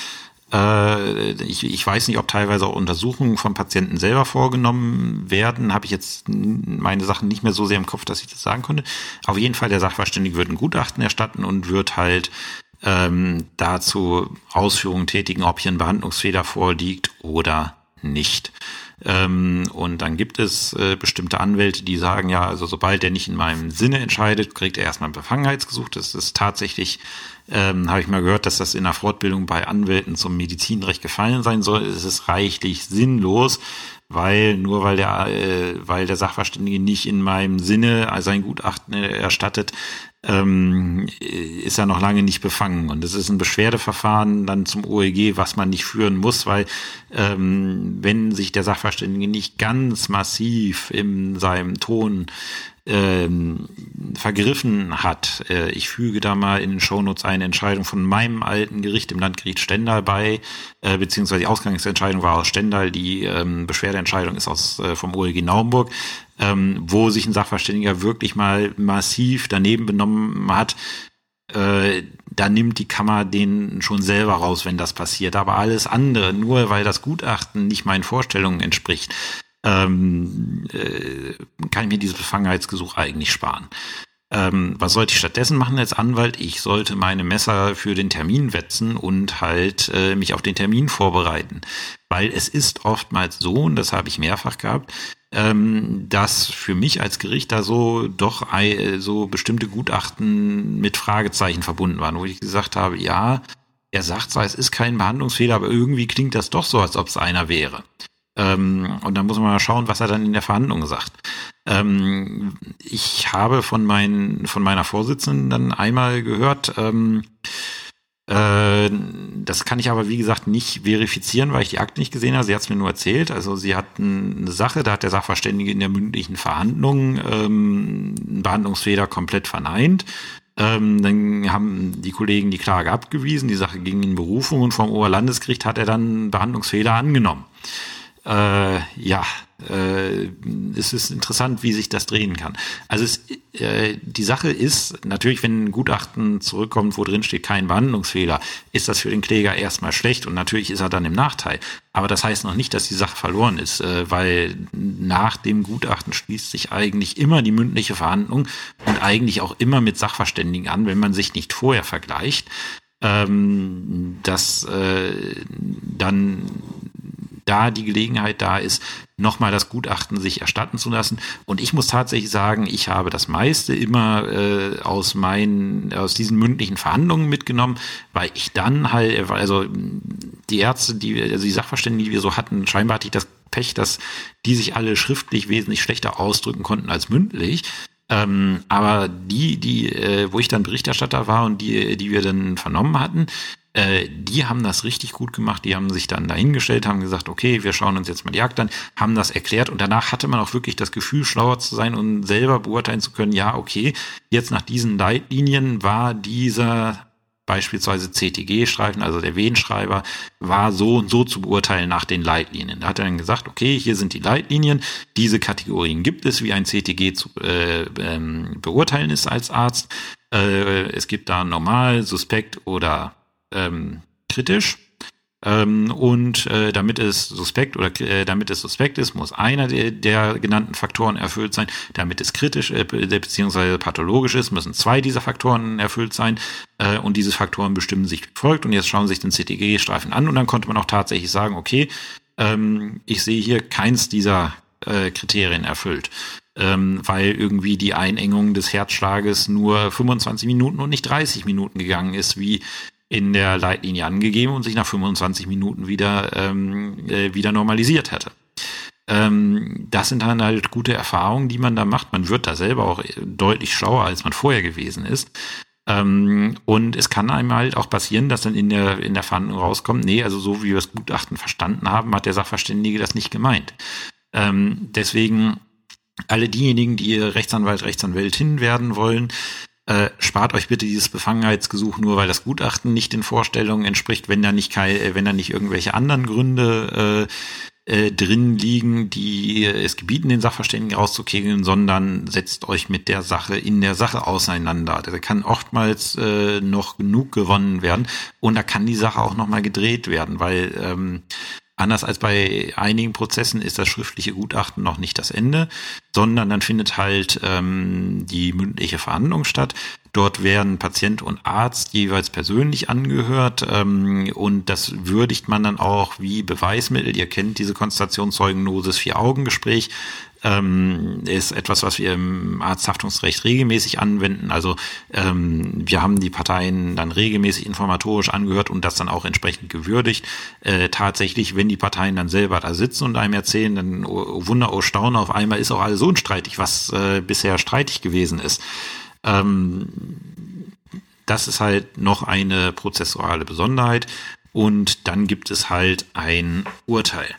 Äh, ich, ich weiß nicht, ob teilweise auch Untersuchungen von Patienten selber vorgenommen werden. Habe ich jetzt meine Sachen nicht mehr so sehr im Kopf, dass ich das sagen konnte. Auf jeden Fall, der Sachverständige wird ein Gutachten erstatten und wird halt ähm, dazu Ausführungen tätigen, ob hier ein Behandlungsfehler vorliegt oder nicht. Ähm, und dann gibt es äh, bestimmte Anwälte, die sagen, ja, also sobald er nicht in meinem Sinne entscheidet, kriegt er erstmal ein Befangenheitsgesuch. Das ist tatsächlich, ähm, habe ich mal gehört, dass das in der Fortbildung bei Anwälten zum Medizinrecht gefallen sein soll. Es ist reichlich sinnlos, weil nur weil der, äh, weil der Sachverständige nicht in meinem Sinne sein Gutachten erstattet, ähm, ist er noch lange nicht befangen. Und es ist ein Beschwerdeverfahren dann zum OEG, was man nicht führen muss, weil ähm, wenn sich der Sachverständige nicht ganz massiv in seinem Ton ähm, vergriffen hat. Äh, ich füge da mal in den Shownotes eine Entscheidung von meinem alten Gericht im Landgericht Stendal bei, äh, beziehungsweise die Ausgangsentscheidung war aus Stendal, die ähm, Beschwerdeentscheidung ist aus äh, vom OLG Naumburg, ähm, wo sich ein Sachverständiger wirklich mal massiv daneben benommen hat, äh, da nimmt die Kammer den schon selber raus, wenn das passiert. Aber alles andere, nur weil das Gutachten nicht meinen Vorstellungen entspricht, ähm, äh, kann ich mir dieses Befangenheitsgesuch eigentlich sparen. Ähm, was sollte ich stattdessen machen als Anwalt? Ich sollte meine Messer für den Termin wetzen und halt äh, mich auf den Termin vorbereiten. Weil es ist oftmals so, und das habe ich mehrfach gehabt, ähm, dass für mich als Gericht da so doch äh, so bestimmte Gutachten mit Fragezeichen verbunden waren, wo ich gesagt habe, ja, er sagt zwar, es ist kein Behandlungsfehler, aber irgendwie klingt das doch so, als ob es einer wäre. Ähm, und dann muss man mal schauen, was er dann in der Verhandlung sagt. Ähm, ich habe von, mein, von meiner Vorsitzenden dann einmal gehört, ähm, äh, das kann ich aber, wie gesagt, nicht verifizieren, weil ich die Akte nicht gesehen habe. Sie hat es mir nur erzählt. Also sie hat eine Sache, da hat der Sachverständige in der mündlichen Verhandlung ähm, einen Behandlungsfehler komplett verneint. Ähm, dann haben die Kollegen die Klage abgewiesen, die Sache ging in Berufung und vom Oberlandesgericht hat er dann Behandlungsfehler angenommen äh, ja, äh, es ist interessant, wie sich das drehen kann. Also es, äh, die Sache ist natürlich, wenn ein Gutachten zurückkommt, wo drin steht kein Behandlungsfehler, ist das für den Kläger erstmal schlecht und natürlich ist er dann im Nachteil. Aber das heißt noch nicht, dass die Sache verloren ist, äh, weil nach dem Gutachten schließt sich eigentlich immer die mündliche Verhandlung und eigentlich auch immer mit Sachverständigen an, wenn man sich nicht vorher vergleicht ähm, dass äh, dann da die Gelegenheit da ist, nochmal das Gutachten sich erstatten zu lassen. Und ich muss tatsächlich sagen, ich habe das meiste immer äh, aus meinen, aus diesen mündlichen Verhandlungen mitgenommen, weil ich dann halt, also die Ärzte, die, also die Sachverständigen, die wir so hatten, scheinbar hatte ich das Pech, dass die sich alle schriftlich wesentlich schlechter ausdrücken konnten als mündlich. Ähm, aber die, die, äh, wo ich dann Berichterstatter war und die, die wir dann vernommen hatten, die haben das richtig gut gemacht. Die haben sich dann dahingestellt, haben gesagt, okay, wir schauen uns jetzt mal die Jagd an, haben das erklärt und danach hatte man auch wirklich das Gefühl, schlauer zu sein und selber beurteilen zu können, ja, okay, jetzt nach diesen Leitlinien war dieser beispielsweise CTG-Streifen, also der Wehenschreiber, war so und so zu beurteilen nach den Leitlinien. Da hat er dann gesagt, okay, hier sind die Leitlinien, diese Kategorien gibt es, wie ein CTG zu äh, ähm, beurteilen ist als Arzt. Äh, es gibt da normal, suspekt oder ähm, kritisch. Ähm, und äh, damit es suspekt oder äh, damit es suspekt ist, muss einer der, der genannten Faktoren erfüllt sein. Damit es kritisch äh, beziehungsweise pathologisch ist, müssen zwei dieser Faktoren erfüllt sein. Äh, und diese Faktoren bestimmen sich wie folgt. Und jetzt schauen sich den CTG-Streifen an und dann konnte man auch tatsächlich sagen, okay, ähm, ich sehe hier keins dieser äh, Kriterien erfüllt. ähm, weil irgendwie die Einengung des Herzschlages nur 25 Minuten und nicht 30 Minuten gegangen ist, wie in der Leitlinie angegeben und sich nach 25 Minuten wieder, ähm, äh, wieder normalisiert hätte. Ähm, das sind dann halt gute Erfahrungen, die man da macht. Man wird da selber auch deutlich schlauer, als man vorher gewesen ist. Ähm, und es kann einem halt auch passieren, dass dann in der, in der Verhandlung rauskommt, nee, also so wie wir das Gutachten verstanden haben, hat der Sachverständige das nicht gemeint. Ähm, deswegen alle diejenigen, die Rechtsanwalt, Rechtsanwältin werden wollen, äh, spart euch bitte dieses Befangenheitsgesuch nur, weil das Gutachten nicht den Vorstellungen entspricht, wenn da nicht kein, wenn da nicht irgendwelche anderen Gründe äh, äh, drin liegen, die es gebieten, den Sachverständigen rauszukegeln, sondern setzt euch mit der Sache in der Sache auseinander. Da kann oftmals äh, noch genug gewonnen werden und da kann die Sache auch nochmal gedreht werden, weil ähm, Anders als bei einigen Prozessen ist das schriftliche Gutachten noch nicht das Ende, sondern dann findet halt ähm, die mündliche Verhandlung statt. Dort werden Patient und Arzt jeweils persönlich angehört ähm, und das würdigt man dann auch wie Beweismittel. Ihr kennt diese Konstationszeugennosis Vier-Augen-Gespräch ähm, ist etwas, was wir im Arzthaftungsrecht regelmäßig anwenden. Also ähm, wir haben die Parteien dann regelmäßig informatorisch angehört und das dann auch entsprechend gewürdigt. Äh, tatsächlich, wenn die Parteien dann selber da sitzen und einem erzählen, dann oh, oh Wunder, oh Staunen, auf einmal ist auch alles unstreitig, was äh, bisher streitig gewesen ist. Ähm, das ist halt noch eine prozessuale Besonderheit. Und dann gibt es halt ein Urteil.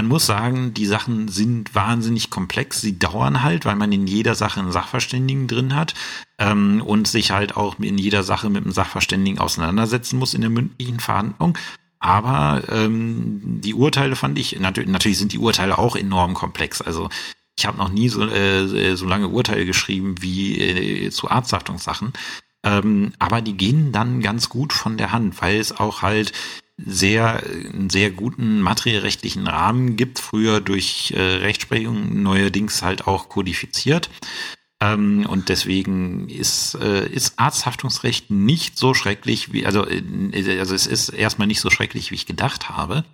Man muss sagen, die Sachen sind wahnsinnig komplex. Sie dauern halt, weil man in jeder Sache einen Sachverständigen drin hat ähm, und sich halt auch in jeder Sache mit einem Sachverständigen auseinandersetzen muss in der mündlichen Verhandlung. Aber ähm, die Urteile fand ich, natürlich, natürlich sind die Urteile auch enorm komplex. Also ich habe noch nie so, äh, so lange Urteile geschrieben wie äh, zu Arzthaftungssachen. Ähm, aber die gehen dann ganz gut von der Hand, weil es auch halt sehr, einen sehr guten materiellrechtlichen Rahmen gibt, früher durch äh, Rechtsprechung, neuerdings halt auch kodifiziert. Ähm, und deswegen ist, äh, ist Arzthaftungsrecht nicht so schrecklich wie, also, äh, also es ist erstmal nicht so schrecklich, wie ich gedacht habe.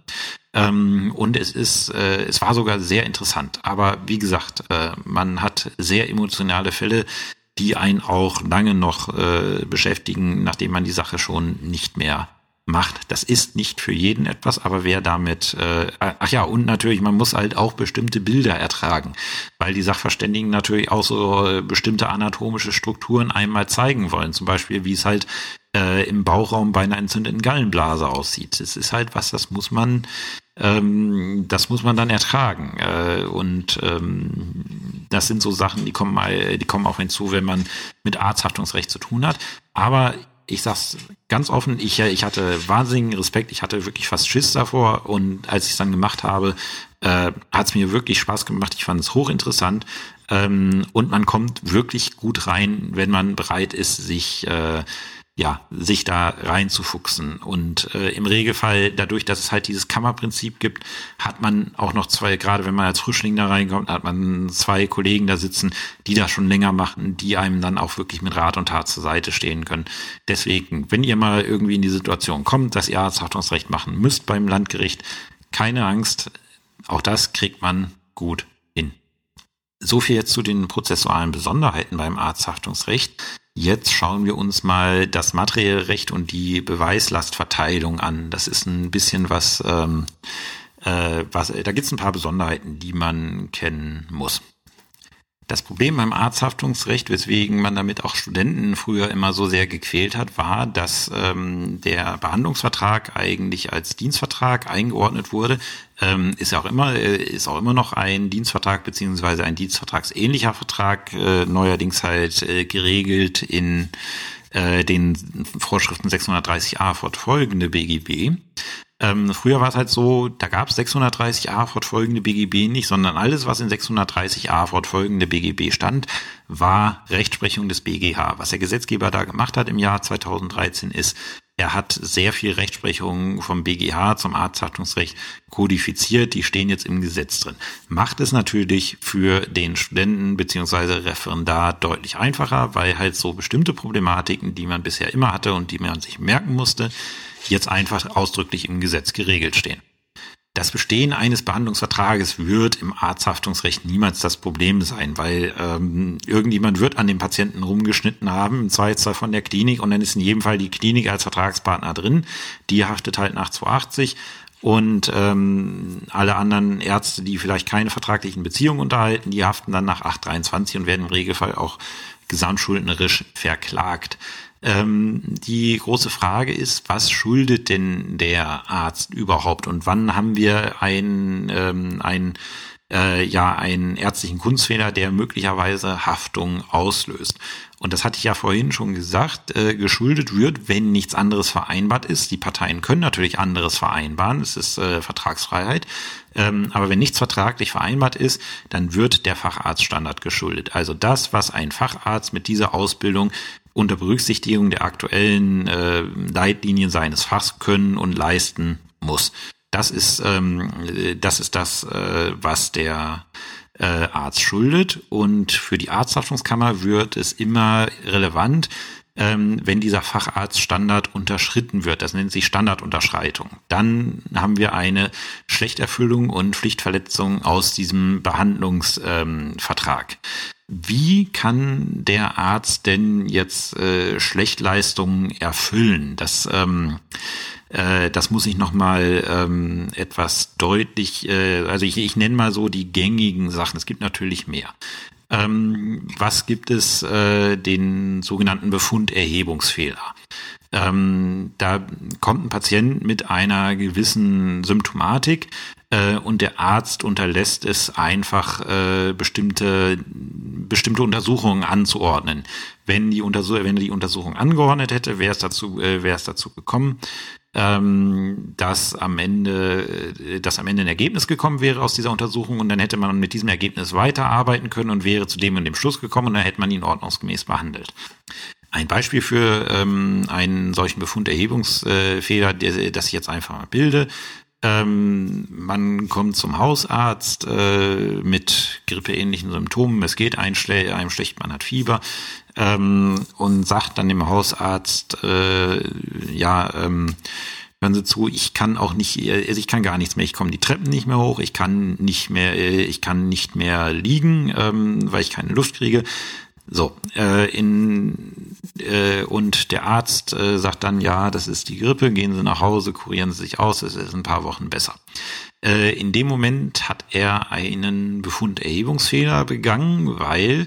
Ähm, und es ist, äh, es war sogar sehr interessant. Aber wie gesagt, äh, man hat sehr emotionale Fälle, die einen auch lange noch äh, beschäftigen, nachdem man die Sache schon nicht mehr macht. Das ist nicht für jeden etwas, aber wer damit, äh, ach ja, und natürlich, man muss halt auch bestimmte Bilder ertragen, weil die Sachverständigen natürlich auch so äh, bestimmte anatomische Strukturen einmal zeigen wollen. Zum Beispiel, wie es halt äh, im Bauchraum bei einer entzündeten Gallenblase aussieht. Das ist halt was, das muss man, ähm, das muss man dann ertragen. Äh, und ähm, das sind so Sachen, die kommen, die kommen auch hinzu, wenn man mit Arzthaftungsrecht zu tun hat. Aber ich sag's ganz offen, ich, ich hatte wahnsinnigen Respekt, ich hatte wirklich fast Schiss davor und als ich es dann gemacht habe, äh, hat es mir wirklich Spaß gemacht. Ich fand es hochinteressant ähm, und man kommt wirklich gut rein, wenn man bereit ist, sich äh, ja, sich da reinzufuchsen. Und äh, im Regelfall, dadurch, dass es halt dieses Kammerprinzip gibt, hat man auch noch zwei, gerade wenn man als Frischling da reinkommt, hat man zwei Kollegen da sitzen, die das schon länger machen, die einem dann auch wirklich mit Rat und Tat zur Seite stehen können. Deswegen, wenn ihr mal irgendwie in die Situation kommt, dass ihr Arzthaftungsrecht machen müsst beim Landgericht, keine Angst, auch das kriegt man gut hin. So viel jetzt zu den prozessualen Besonderheiten beim Arzthaftungsrecht. Jetzt schauen wir uns mal das materielle Recht und die Beweislastverteilung an. Das ist ein bisschen was, ähm, äh, was da gibt es ein paar Besonderheiten, die man kennen muss. Das Problem beim Arzthaftungsrecht, weswegen man damit auch Studenten früher immer so sehr gequält hat, war, dass ähm, der Behandlungsvertrag eigentlich als Dienstvertrag eingeordnet wurde. Ähm, ist auch immer, äh, ist auch immer noch ein Dienstvertrag beziehungsweise ein dienstvertragsähnlicher Vertrag, äh, neuerdings halt äh, geregelt in äh, den Vorschriften 630a fortfolgende BGB. Ähm, früher war es halt so, da gab es 630a fortfolgende BGB nicht, sondern alles, was in 630a fortfolgende BGB stand, war Rechtsprechung des BGH. Was der Gesetzgeber da gemacht hat im Jahr 2013 ist, er hat sehr viel Rechtsprechung vom BGH zum Arzthaftungsrecht kodifiziert, die stehen jetzt im Gesetz drin. Macht es natürlich für den Studenten beziehungsweise Referendar deutlich einfacher, weil halt so bestimmte Problematiken, die man bisher immer hatte und die man sich merken musste, jetzt einfach ausdrücklich im Gesetz geregelt stehen. Das Bestehen eines Behandlungsvertrages wird im Arzthaftungsrecht niemals das Problem sein, weil ähm, irgendjemand wird an dem Patienten rumgeschnitten haben, im Zweifelsfall von der Klinik und dann ist in jedem Fall die Klinik als Vertragspartner drin. Die haftet halt nach 280 und ähm, alle anderen Ärzte, die vielleicht keine vertraglichen Beziehungen unterhalten, die haften dann nach 823 und werden im Regelfall auch gesamtschuldnerisch verklagt. Ähm, die große Frage ist, was schuldet denn der Arzt überhaupt und wann haben wir ein, ähm, ein äh, ja einen ärztlichen Kunstfehler, der möglicherweise Haftung auslöst. Und das hatte ich ja vorhin schon gesagt, äh, geschuldet wird, wenn nichts anderes vereinbart ist. Die Parteien können natürlich anderes vereinbaren, es ist äh, Vertragsfreiheit. Ähm, aber wenn nichts vertraglich vereinbart ist, dann wird der Facharztstandard geschuldet. Also das, was ein Facharzt mit dieser Ausbildung unter Berücksichtigung der aktuellen äh, Leitlinien seines Fachs können und leisten muss. Das ist, ähm, das, ist das, äh, was der äh, Arzt schuldet. Und für die Arzthaftungskammer wird es immer relevant, ähm, wenn dieser Facharztstandard unterschritten wird. Das nennt sich Standardunterschreitung. Dann haben wir eine Schlechterfüllung und Pflichtverletzung aus diesem Behandlungsvertrag. Ähm, wie kann der Arzt denn jetzt äh, Schlechtleistungen erfüllen? Das, ähm, äh, das muss ich nochmal ähm, etwas deutlich, äh, also ich, ich nenne mal so die gängigen Sachen. Es gibt natürlich mehr. Ähm, was gibt es? Äh, den sogenannten Befunderhebungsfehler. Ähm, da kommt ein Patient mit einer gewissen Symptomatik äh, und der Arzt unterlässt es einfach, äh, bestimmte, bestimmte Untersuchungen anzuordnen. Wenn die, Untersuch wenn er die Untersuchung angeordnet hätte, wäre es dazu, äh, wäre es dazu gekommen, ähm, dass am Ende, äh, dass am Ende ein Ergebnis gekommen wäre aus dieser Untersuchung und dann hätte man mit diesem Ergebnis weiterarbeiten können und wäre zu dem und dem Schluss gekommen und dann hätte man ihn ordnungsgemäß behandelt. Ein Beispiel für ähm, einen solchen Befunderhebungsfehler, der, das ich jetzt einfach mal bilde, ähm, man kommt zum Hausarzt äh, mit grippeähnlichen Symptomen. Es geht einem, schle einem schlecht, man hat Fieber ähm, und sagt dann dem Hausarzt, äh, ja, ähm, hören Sie zu, ich kann auch nicht, also ich kann gar nichts mehr. Ich komme die Treppen nicht mehr hoch, ich kann nicht mehr, äh, ich kann nicht mehr liegen, ähm, weil ich keine Luft kriege. So, äh, in, äh, und der Arzt äh, sagt dann, ja, das ist die Grippe, gehen Sie nach Hause, kurieren Sie sich aus, es ist ein paar Wochen besser. Äh, in dem Moment hat er einen Befunderhebungsfehler begangen, weil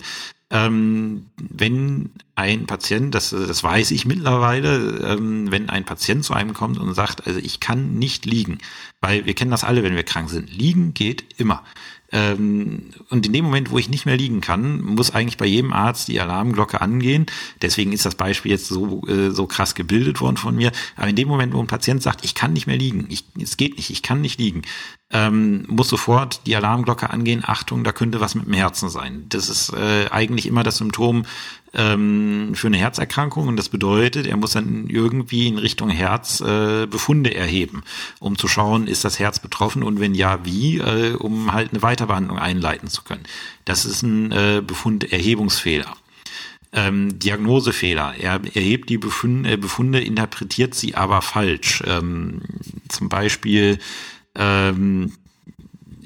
ähm, wenn ein Patient, das, das weiß ich mittlerweile, ähm, wenn ein Patient zu einem kommt und sagt, also ich kann nicht liegen, weil wir kennen das alle, wenn wir krank sind. Liegen geht immer. Ähm, und in dem Moment, wo ich nicht mehr liegen kann, muss eigentlich bei jedem Arzt die Alarmglocke angehen. Deswegen ist das Beispiel jetzt so, äh, so krass gebildet worden von mir. Aber in dem Moment, wo ein Patient sagt, ich kann nicht mehr liegen, ich, es geht nicht, ich kann nicht liegen, ähm, muss sofort die Alarmglocke angehen. Achtung, da könnte was mit dem Herzen sein. Das ist äh, eigentlich immer das Symptom ähm, für eine Herzerkrankung und das bedeutet, er muss dann irgendwie in Richtung Herz äh, Befunde erheben, um zu schauen, ist das Herz betroffen und wenn ja, wie, äh, um halt eine Weiterbehandlung einleiten zu können. Das ist ein äh, Befunderhebungsfehler. Ähm, Diagnosefehler. Er erhebt die Befunde, äh, Befunde, interpretiert sie aber falsch. Ähm, zum Beispiel ähm,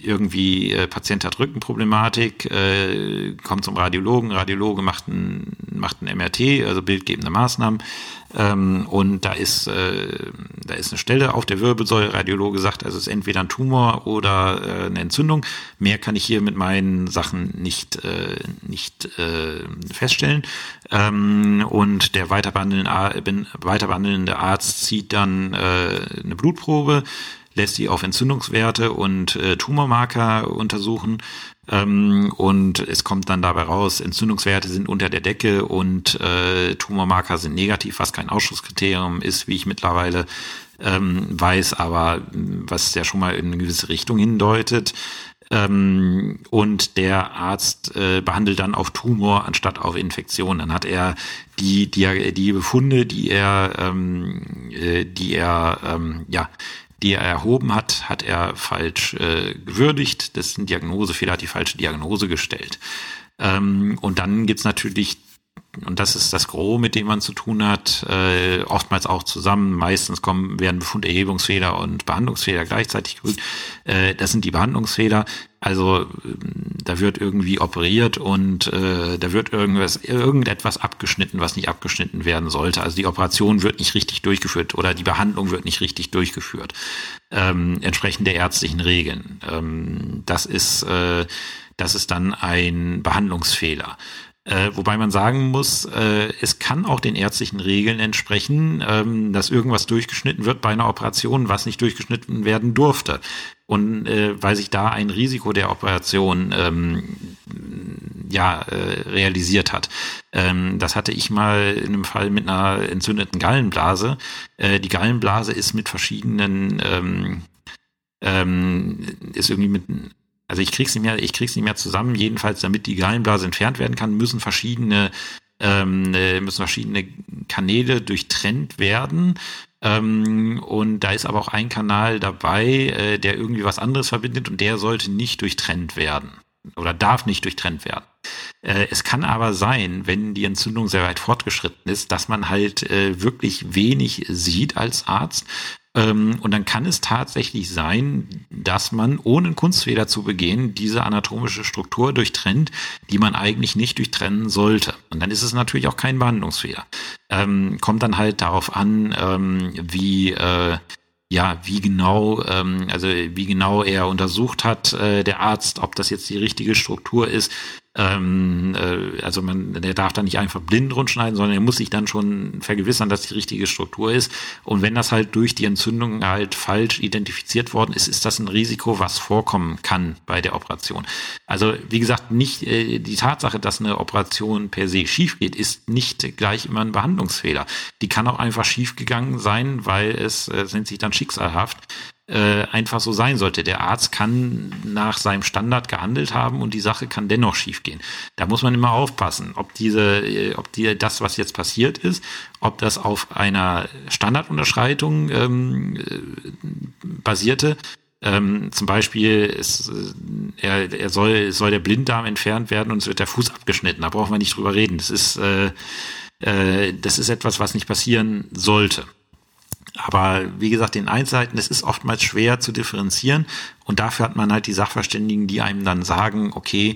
irgendwie äh, Patient hat Rückenproblematik, äh, kommt zum Radiologen, Radiologe macht ein, macht ein MRT, also bildgebende Maßnahmen, ähm, und da ist, äh, da ist eine Stelle auf der Wirbelsäule, Radiologe sagt, also es ist entweder ein Tumor oder äh, eine Entzündung. Mehr kann ich hier mit meinen Sachen nicht, äh, nicht äh, feststellen. Ähm, und der weiterbehandelnde, Arzt zieht dann eine Blutprobe, lässt sie auf Entzündungswerte und äh, Tumormarker untersuchen. Ähm, und es kommt dann dabei raus, Entzündungswerte sind unter der Decke und äh, Tumormarker sind negativ, was kein Ausschusskriterium ist, wie ich mittlerweile ähm, weiß, aber was ja schon mal in eine gewisse Richtung hindeutet. Ähm, und der Arzt äh, behandelt dann auf Tumor anstatt auf Infektion. Dann hat er die, die, die Befunde, die er, ähm, äh, die er ähm, ja, die er erhoben hat, hat er falsch äh, gewürdigt. Das ist ein Diagnosefehler, hat die falsche Diagnose gestellt. Ähm, und dann gibt's natürlich und das ist das Gros, mit dem man zu tun hat, äh, oftmals auch zusammen. Meistens kommen, werden Befunderhebungsfehler und Behandlungsfehler gleichzeitig gerügt. Äh, das sind die Behandlungsfehler. Also da wird irgendwie operiert und äh, da wird irgendwas, irgendetwas abgeschnitten, was nicht abgeschnitten werden sollte. Also die Operation wird nicht richtig durchgeführt oder die Behandlung wird nicht richtig durchgeführt. Ähm, entsprechend der ärztlichen Regeln. Ähm, das ist äh, das ist dann ein Behandlungsfehler. Äh, wobei man sagen muss, äh, es kann auch den ärztlichen Regeln entsprechen, ähm, dass irgendwas durchgeschnitten wird bei einer Operation, was nicht durchgeschnitten werden durfte. Und äh, weil sich da ein Risiko der Operation ähm, ja äh, realisiert hat. Ähm, das hatte ich mal in einem Fall mit einer entzündeten Gallenblase. Äh, die Gallenblase ist mit verschiedenen ähm, ähm, ist irgendwie mit also ich krieg's nicht mehr, ich krieg's nicht mehr zusammen. Jedenfalls, damit die Gallenblase entfernt werden kann, müssen verschiedene ähm, äh, müssen verschiedene Kanäle durchtrennt werden. Ähm, und da ist aber auch ein Kanal dabei, äh, der irgendwie was anderes verbindet und der sollte nicht durchtrennt werden oder darf nicht durchtrennt werden. Äh, es kann aber sein, wenn die Entzündung sehr weit fortgeschritten ist, dass man halt äh, wirklich wenig sieht als Arzt und dann kann es tatsächlich sein, dass man, ohne einen Kunstfehler zu begehen, diese anatomische Struktur durchtrennt, die man eigentlich nicht durchtrennen sollte. Und dann ist es natürlich auch kein Behandlungsfehler. Ähm, kommt dann halt darauf an, ähm, wie äh, ja, wie genau, ähm, also wie genau er untersucht hat, äh, der Arzt, ob das jetzt die richtige Struktur ist, ähm, äh, also man, der darf da nicht einfach blind rundschneiden, sondern er muss sich dann schon vergewissern, dass die richtige Struktur ist. Und wenn das halt durch die Entzündung halt falsch identifiziert worden ist, ist das ein Risiko, was vorkommen kann bei der Operation. Also wie gesagt, nicht äh, die Tatsache, dass eine Operation per se schief geht, ist nicht gleich immer ein Behandlungsfehler. Die kann auch einfach schief gegangen sein, weil es, äh, nennt sich dann schicksalhaft, äh, einfach so sein sollte. Der Arzt kann nach seinem Standard gehandelt haben und die Sache kann dennoch schiefgehen. Da muss man immer aufpassen, ob diese, äh, ob die, das, was jetzt passiert ist, ob das auf einer Standardunterschreitung ähm, äh, basierte. Ähm, zum Beispiel ist, er, er soll, soll der Blinddarm entfernt werden und es wird der Fuß abgeschnitten. Da brauchen wir nicht drüber reden. Das ist, äh, äh, das ist etwas, was nicht passieren sollte. Aber wie gesagt, den Einseiten, es ist oftmals schwer zu differenzieren und dafür hat man halt die Sachverständigen, die einem dann sagen, okay,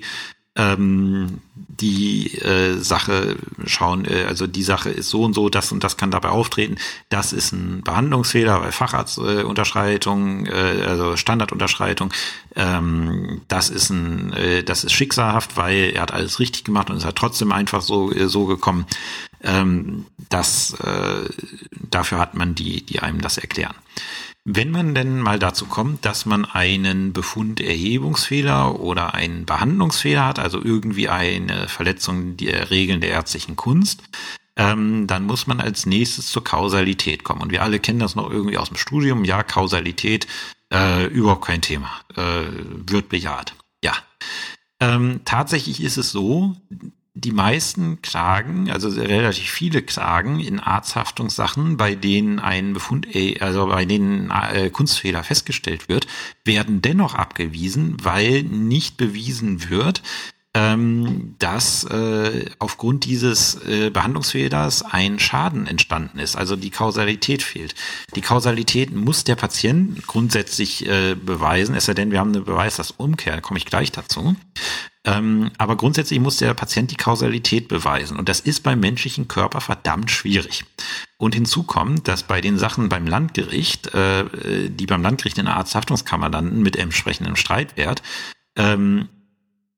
ähm, die äh, Sache schauen, äh, also die Sache ist so und so, das und das kann dabei auftreten. Das ist ein Behandlungsfehler bei Facharztunterschreitung, äh, also Standardunterschreitung. Ähm, das ist ein, äh, das ist schicksalhaft, weil er hat alles richtig gemacht und es hat trotzdem einfach so äh, so gekommen. Ähm, das äh, dafür hat man die, die einem das erklären. Wenn man denn mal dazu kommt, dass man einen Befunderhebungsfehler oder einen Behandlungsfehler hat, also irgendwie eine Verletzung der Regeln der ärztlichen Kunst, ähm, dann muss man als nächstes zur Kausalität kommen. Und wir alle kennen das noch irgendwie aus dem Studium. Ja, Kausalität, äh, überhaupt kein Thema, äh, wird bejaht. Ja. Ähm, tatsächlich ist es so, die meisten Klagen, also relativ viele Klagen in Arzthaftungssachen, bei denen ein Befund, äh, also bei denen äh, Kunstfehler festgestellt wird, werden dennoch abgewiesen, weil nicht bewiesen wird, ähm, dass äh, aufgrund dieses äh, Behandlungsfehlers ein Schaden entstanden ist, also die Kausalität fehlt. Die Kausalität muss der Patient grundsätzlich äh, beweisen, es sei denn, wir haben einen Beweis, das Umkehr, komme ich gleich dazu. Ähm, aber grundsätzlich muss der Patient die Kausalität beweisen. Und das ist beim menschlichen Körper verdammt schwierig. Und hinzu kommt, dass bei den Sachen beim Landgericht, äh, die beim Landgericht in der Arzthaftungskammer landen mit entsprechendem Streitwert, ähm,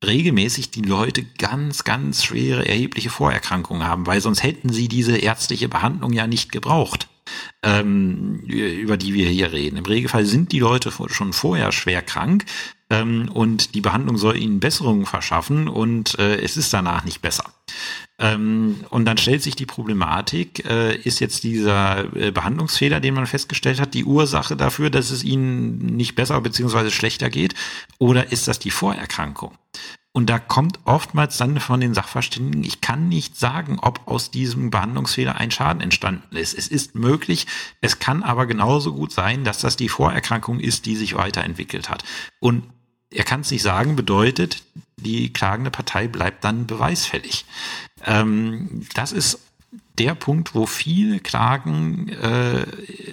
regelmäßig die Leute ganz, ganz schwere, erhebliche Vorerkrankungen haben, weil sonst hätten sie diese ärztliche Behandlung ja nicht gebraucht, ähm, über die wir hier reden. Im Regelfall sind die Leute schon vorher schwer krank ähm, und die Behandlung soll ihnen Besserungen verschaffen und äh, es ist danach nicht besser. Ähm, und dann stellt sich die Problematik, äh, ist jetzt dieser äh, Behandlungsfehler, den man festgestellt hat, die Ursache dafür, dass es ihnen nicht besser bzw. schlechter geht? Oder ist das die Vorerkrankung? Und da kommt oftmals dann von den Sachverständigen, ich kann nicht sagen, ob aus diesem Behandlungsfehler ein Schaden entstanden ist. Es ist möglich, es kann aber genauso gut sein, dass das die Vorerkrankung ist, die sich weiterentwickelt hat. Und er kann es nicht sagen, bedeutet, die klagende Partei bleibt dann beweisfällig. Ähm, das ist der Punkt, wo viele Klagen, äh,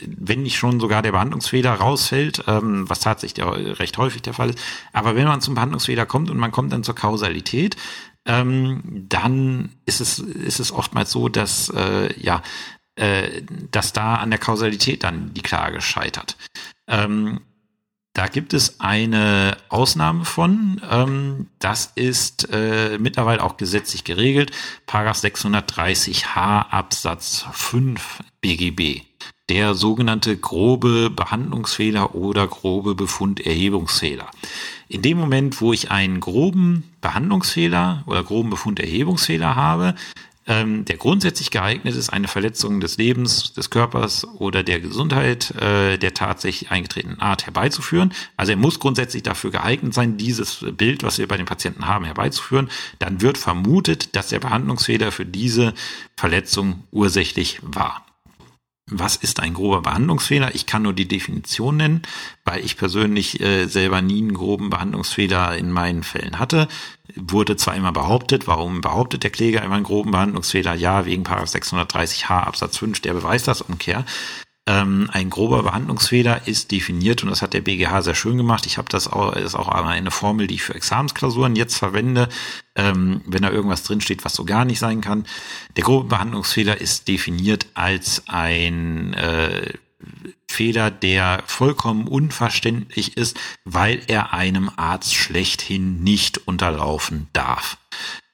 wenn nicht schon sogar der Behandlungsfehler rausfällt, ähm, was tatsächlich recht häufig der Fall ist, aber wenn man zum Behandlungsfehler kommt und man kommt dann zur Kausalität, ähm, dann ist es, ist es oftmals so, dass, äh, ja, äh, dass da an der Kausalität dann die Klage scheitert. Ähm, da gibt es eine Ausnahme von. Ähm, das ist äh, mittlerweile auch gesetzlich geregelt. Paragraph 630h Absatz 5 BGB. Der sogenannte grobe Behandlungsfehler oder grobe Befunderhebungsfehler. In dem Moment, wo ich einen groben Behandlungsfehler oder groben Befunderhebungsfehler habe, ähm, der grundsätzlich geeignet ist, eine Verletzung des Lebens, des Körpers oder der Gesundheit äh, der tatsächlich eingetretenen Art herbeizuführen. Also er muss grundsätzlich dafür geeignet sein, dieses Bild, was wir bei den Patienten haben, herbeizuführen. Dann wird vermutet, dass der Behandlungsfehler für diese Verletzung ursächlich war. Was ist ein grober Behandlungsfehler? Ich kann nur die Definition nennen, weil ich persönlich äh, selber nie einen groben Behandlungsfehler in meinen Fällen hatte. Wurde zwar immer behauptet, warum behauptet der Kläger immer einen groben Behandlungsfehler? Ja, wegen 630h Absatz 5, der beweist das Umkehr. Ähm, ein grober Behandlungsfehler ist definiert und das hat der BGH sehr schön gemacht. Ich habe das auch, ist auch eine Formel, die ich für Examensklausuren jetzt verwende, ähm, wenn da irgendwas drinsteht, was so gar nicht sein kann. Der grobe Behandlungsfehler ist definiert als ein äh, Fehler, der vollkommen unverständlich ist, weil er einem Arzt schlechthin nicht unterlaufen darf.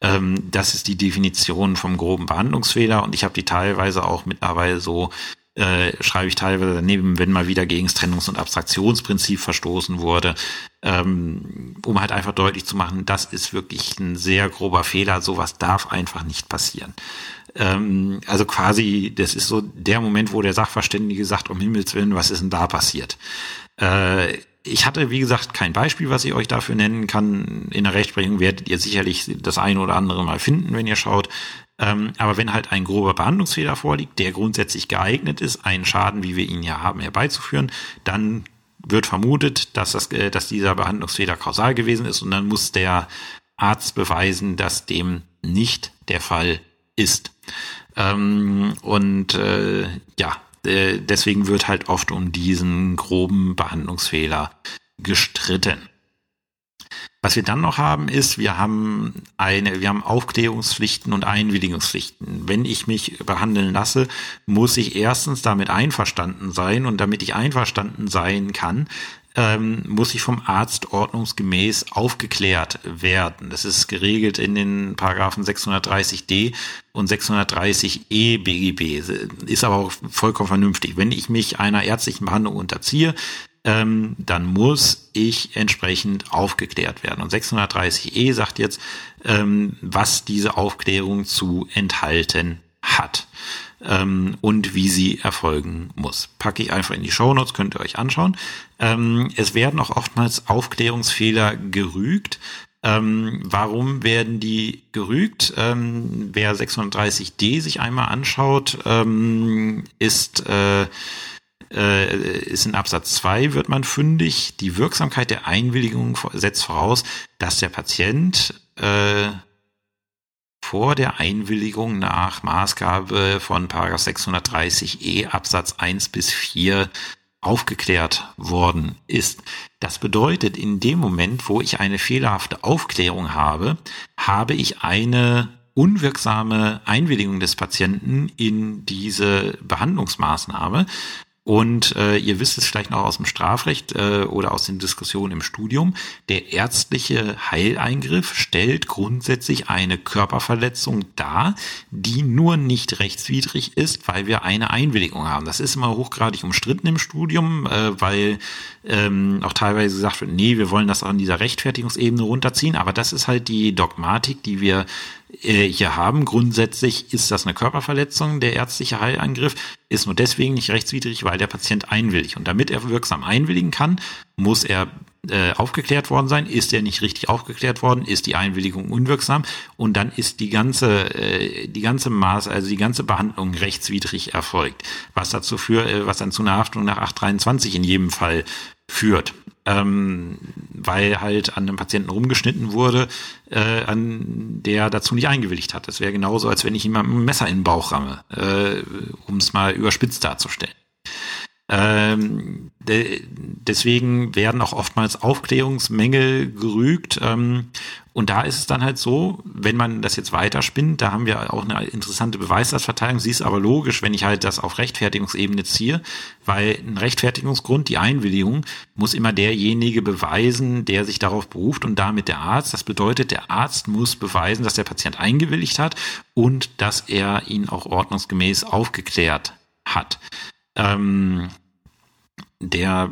Ähm, das ist die Definition vom groben Behandlungsfehler und ich habe die teilweise auch mittlerweile so äh, schreibe ich teilweise daneben, wenn mal wieder gegen das Trennungs- und Abstraktionsprinzip verstoßen wurde, ähm, um halt einfach deutlich zu machen, das ist wirklich ein sehr grober Fehler, sowas darf einfach nicht passieren. Ähm, also quasi, das ist so der Moment, wo der Sachverständige sagt, um Himmels Willen, was ist denn da passiert? Äh, ich hatte, wie gesagt, kein Beispiel, was ich euch dafür nennen kann. In der Rechtsprechung werdet ihr sicherlich das eine oder andere mal finden, wenn ihr schaut. Ähm, aber wenn halt ein grober Behandlungsfehler vorliegt, der grundsätzlich geeignet ist, einen Schaden, wie wir ihn ja haben, herbeizuführen, dann wird vermutet, dass, das, äh, dass dieser Behandlungsfehler kausal gewesen ist und dann muss der Arzt beweisen, dass dem nicht der Fall ist. Ähm, und äh, ja, äh, deswegen wird halt oft um diesen groben Behandlungsfehler gestritten. Was wir dann noch haben, ist, wir haben eine, wir haben Aufklärungspflichten und Einwilligungspflichten. Wenn ich mich behandeln lasse, muss ich erstens damit einverstanden sein und damit ich einverstanden sein kann, ähm, muss ich vom Arzt ordnungsgemäß aufgeklärt werden. Das ist geregelt in den Paragraphen 630d und 630e BGB. Ist aber auch vollkommen vernünftig. Wenn ich mich einer ärztlichen Behandlung unterziehe, ähm, dann muss ich entsprechend aufgeklärt werden. Und 630e sagt jetzt, ähm, was diese Aufklärung zu enthalten hat ähm, und wie sie erfolgen muss. Packe ich einfach in die Shownotes, könnt ihr euch anschauen. Ähm, es werden auch oftmals Aufklärungsfehler gerügt. Ähm, warum werden die gerügt? Ähm, wer 630d sich einmal anschaut, ähm, ist äh, ist in Absatz 2 wird man fündig. Die Wirksamkeit der Einwilligung setzt voraus, dass der Patient äh, vor der Einwilligung nach Maßgabe von 630e Absatz 1 bis 4 aufgeklärt worden ist. Das bedeutet, in dem Moment, wo ich eine fehlerhafte Aufklärung habe, habe ich eine unwirksame Einwilligung des Patienten in diese Behandlungsmaßnahme. Und äh, ihr wisst es vielleicht noch aus dem Strafrecht äh, oder aus den Diskussionen im Studium, der ärztliche Heileingriff stellt grundsätzlich eine Körperverletzung dar, die nur nicht rechtswidrig ist, weil wir eine Einwilligung haben. Das ist immer hochgradig umstritten im Studium, äh, weil ähm, auch teilweise gesagt wird, nee, wir wollen das in dieser Rechtfertigungsebene runterziehen, aber das ist halt die Dogmatik, die wir äh, hier haben. Grundsätzlich ist das eine Körperverletzung. Der ärztliche Heilangriff ist nur deswegen nicht rechtswidrig, weil der Patient einwilligt. Und damit er wirksam einwilligen kann, muss er äh, aufgeklärt worden sein. Ist er nicht richtig aufgeklärt worden, ist die Einwilligung unwirksam und dann ist die ganze, äh, die ganze Maß, also die ganze Behandlung rechtswidrig erfolgt. Was dazu führt, äh, was dann zu einer Haftung nach 823 in jedem Fall führt. Ähm, weil halt an einem Patienten rumgeschnitten wurde, äh, an der dazu nicht eingewilligt hat. Das wäre genauso, als wenn ich jemandem ein Messer in den Bauch ramme, äh, um es mal überspitzt darzustellen. Ähm, de deswegen werden auch oftmals Aufklärungsmängel gerügt. Ähm, und da ist es dann halt so, wenn man das jetzt weiterspinnt, da haben wir auch eine interessante Beweislastverteilung. Sie ist aber logisch, wenn ich halt das auf Rechtfertigungsebene ziehe, weil ein Rechtfertigungsgrund, die Einwilligung, muss immer derjenige beweisen, der sich darauf beruft und damit der Arzt. Das bedeutet, der Arzt muss beweisen, dass der Patient eingewilligt hat und dass er ihn auch ordnungsgemäß aufgeklärt hat. Ähm, der,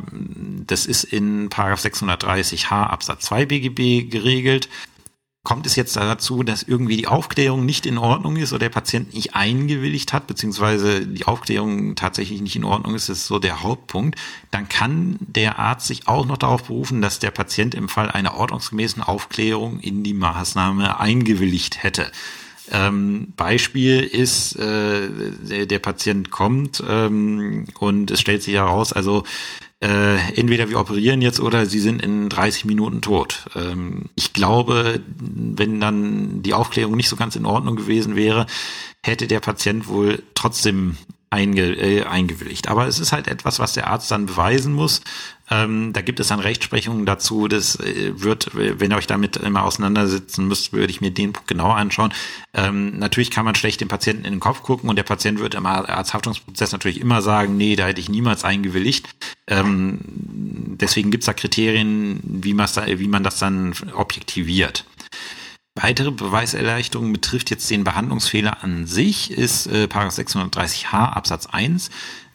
das ist in Paragraph 630h Absatz 2 BGB geregelt. Kommt es jetzt dazu, dass irgendwie die Aufklärung nicht in Ordnung ist oder der Patient nicht eingewilligt hat, beziehungsweise die Aufklärung tatsächlich nicht in Ordnung ist, ist so der Hauptpunkt, dann kann der Arzt sich auch noch darauf berufen, dass der Patient im Fall einer ordnungsgemäßen Aufklärung in die Maßnahme eingewilligt hätte. Ähm, Beispiel ist, äh, der, der Patient kommt ähm, und es stellt sich heraus, also äh, entweder wir operieren jetzt oder sie sind in 30 Minuten tot. Ähm, ich glaube, wenn dann die Aufklärung nicht so ganz in Ordnung gewesen wäre, hätte der Patient wohl trotzdem einge, äh, eingewilligt. Aber es ist halt etwas, was der Arzt dann beweisen muss. Ähm, da gibt es dann Rechtsprechungen dazu. Das äh, wird, wenn ihr euch damit immer auseinandersetzen müsst, würde ich mir den Punkt genauer anschauen. Ähm, natürlich kann man schlecht dem Patienten in den Kopf gucken und der Patient wird im Arzthaftungsprozess natürlich immer sagen, nee, da hätte ich niemals eingewilligt. Ähm, deswegen gibt es da Kriterien, wie, wie man das dann objektiviert. Weitere Beweiserleichterung betrifft jetzt den Behandlungsfehler an sich, ist äh, 630h Absatz 1.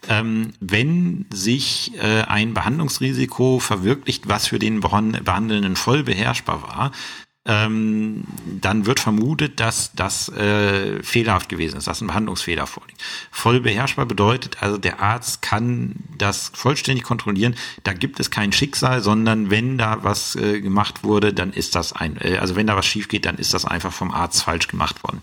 Ähm, wenn sich äh, ein Behandlungsrisiko verwirklicht, was für den Behandelnden voll beherrschbar war, ähm, dann wird vermutet, dass das äh, fehlerhaft gewesen ist, dass ein Behandlungsfehler vorliegt. Voll beherrschbar bedeutet also, der Arzt kann das vollständig kontrollieren. Da gibt es kein Schicksal, sondern wenn da was äh, gemacht wurde, dann ist das ein, äh, also wenn da was schief geht, dann ist das einfach vom Arzt falsch gemacht worden.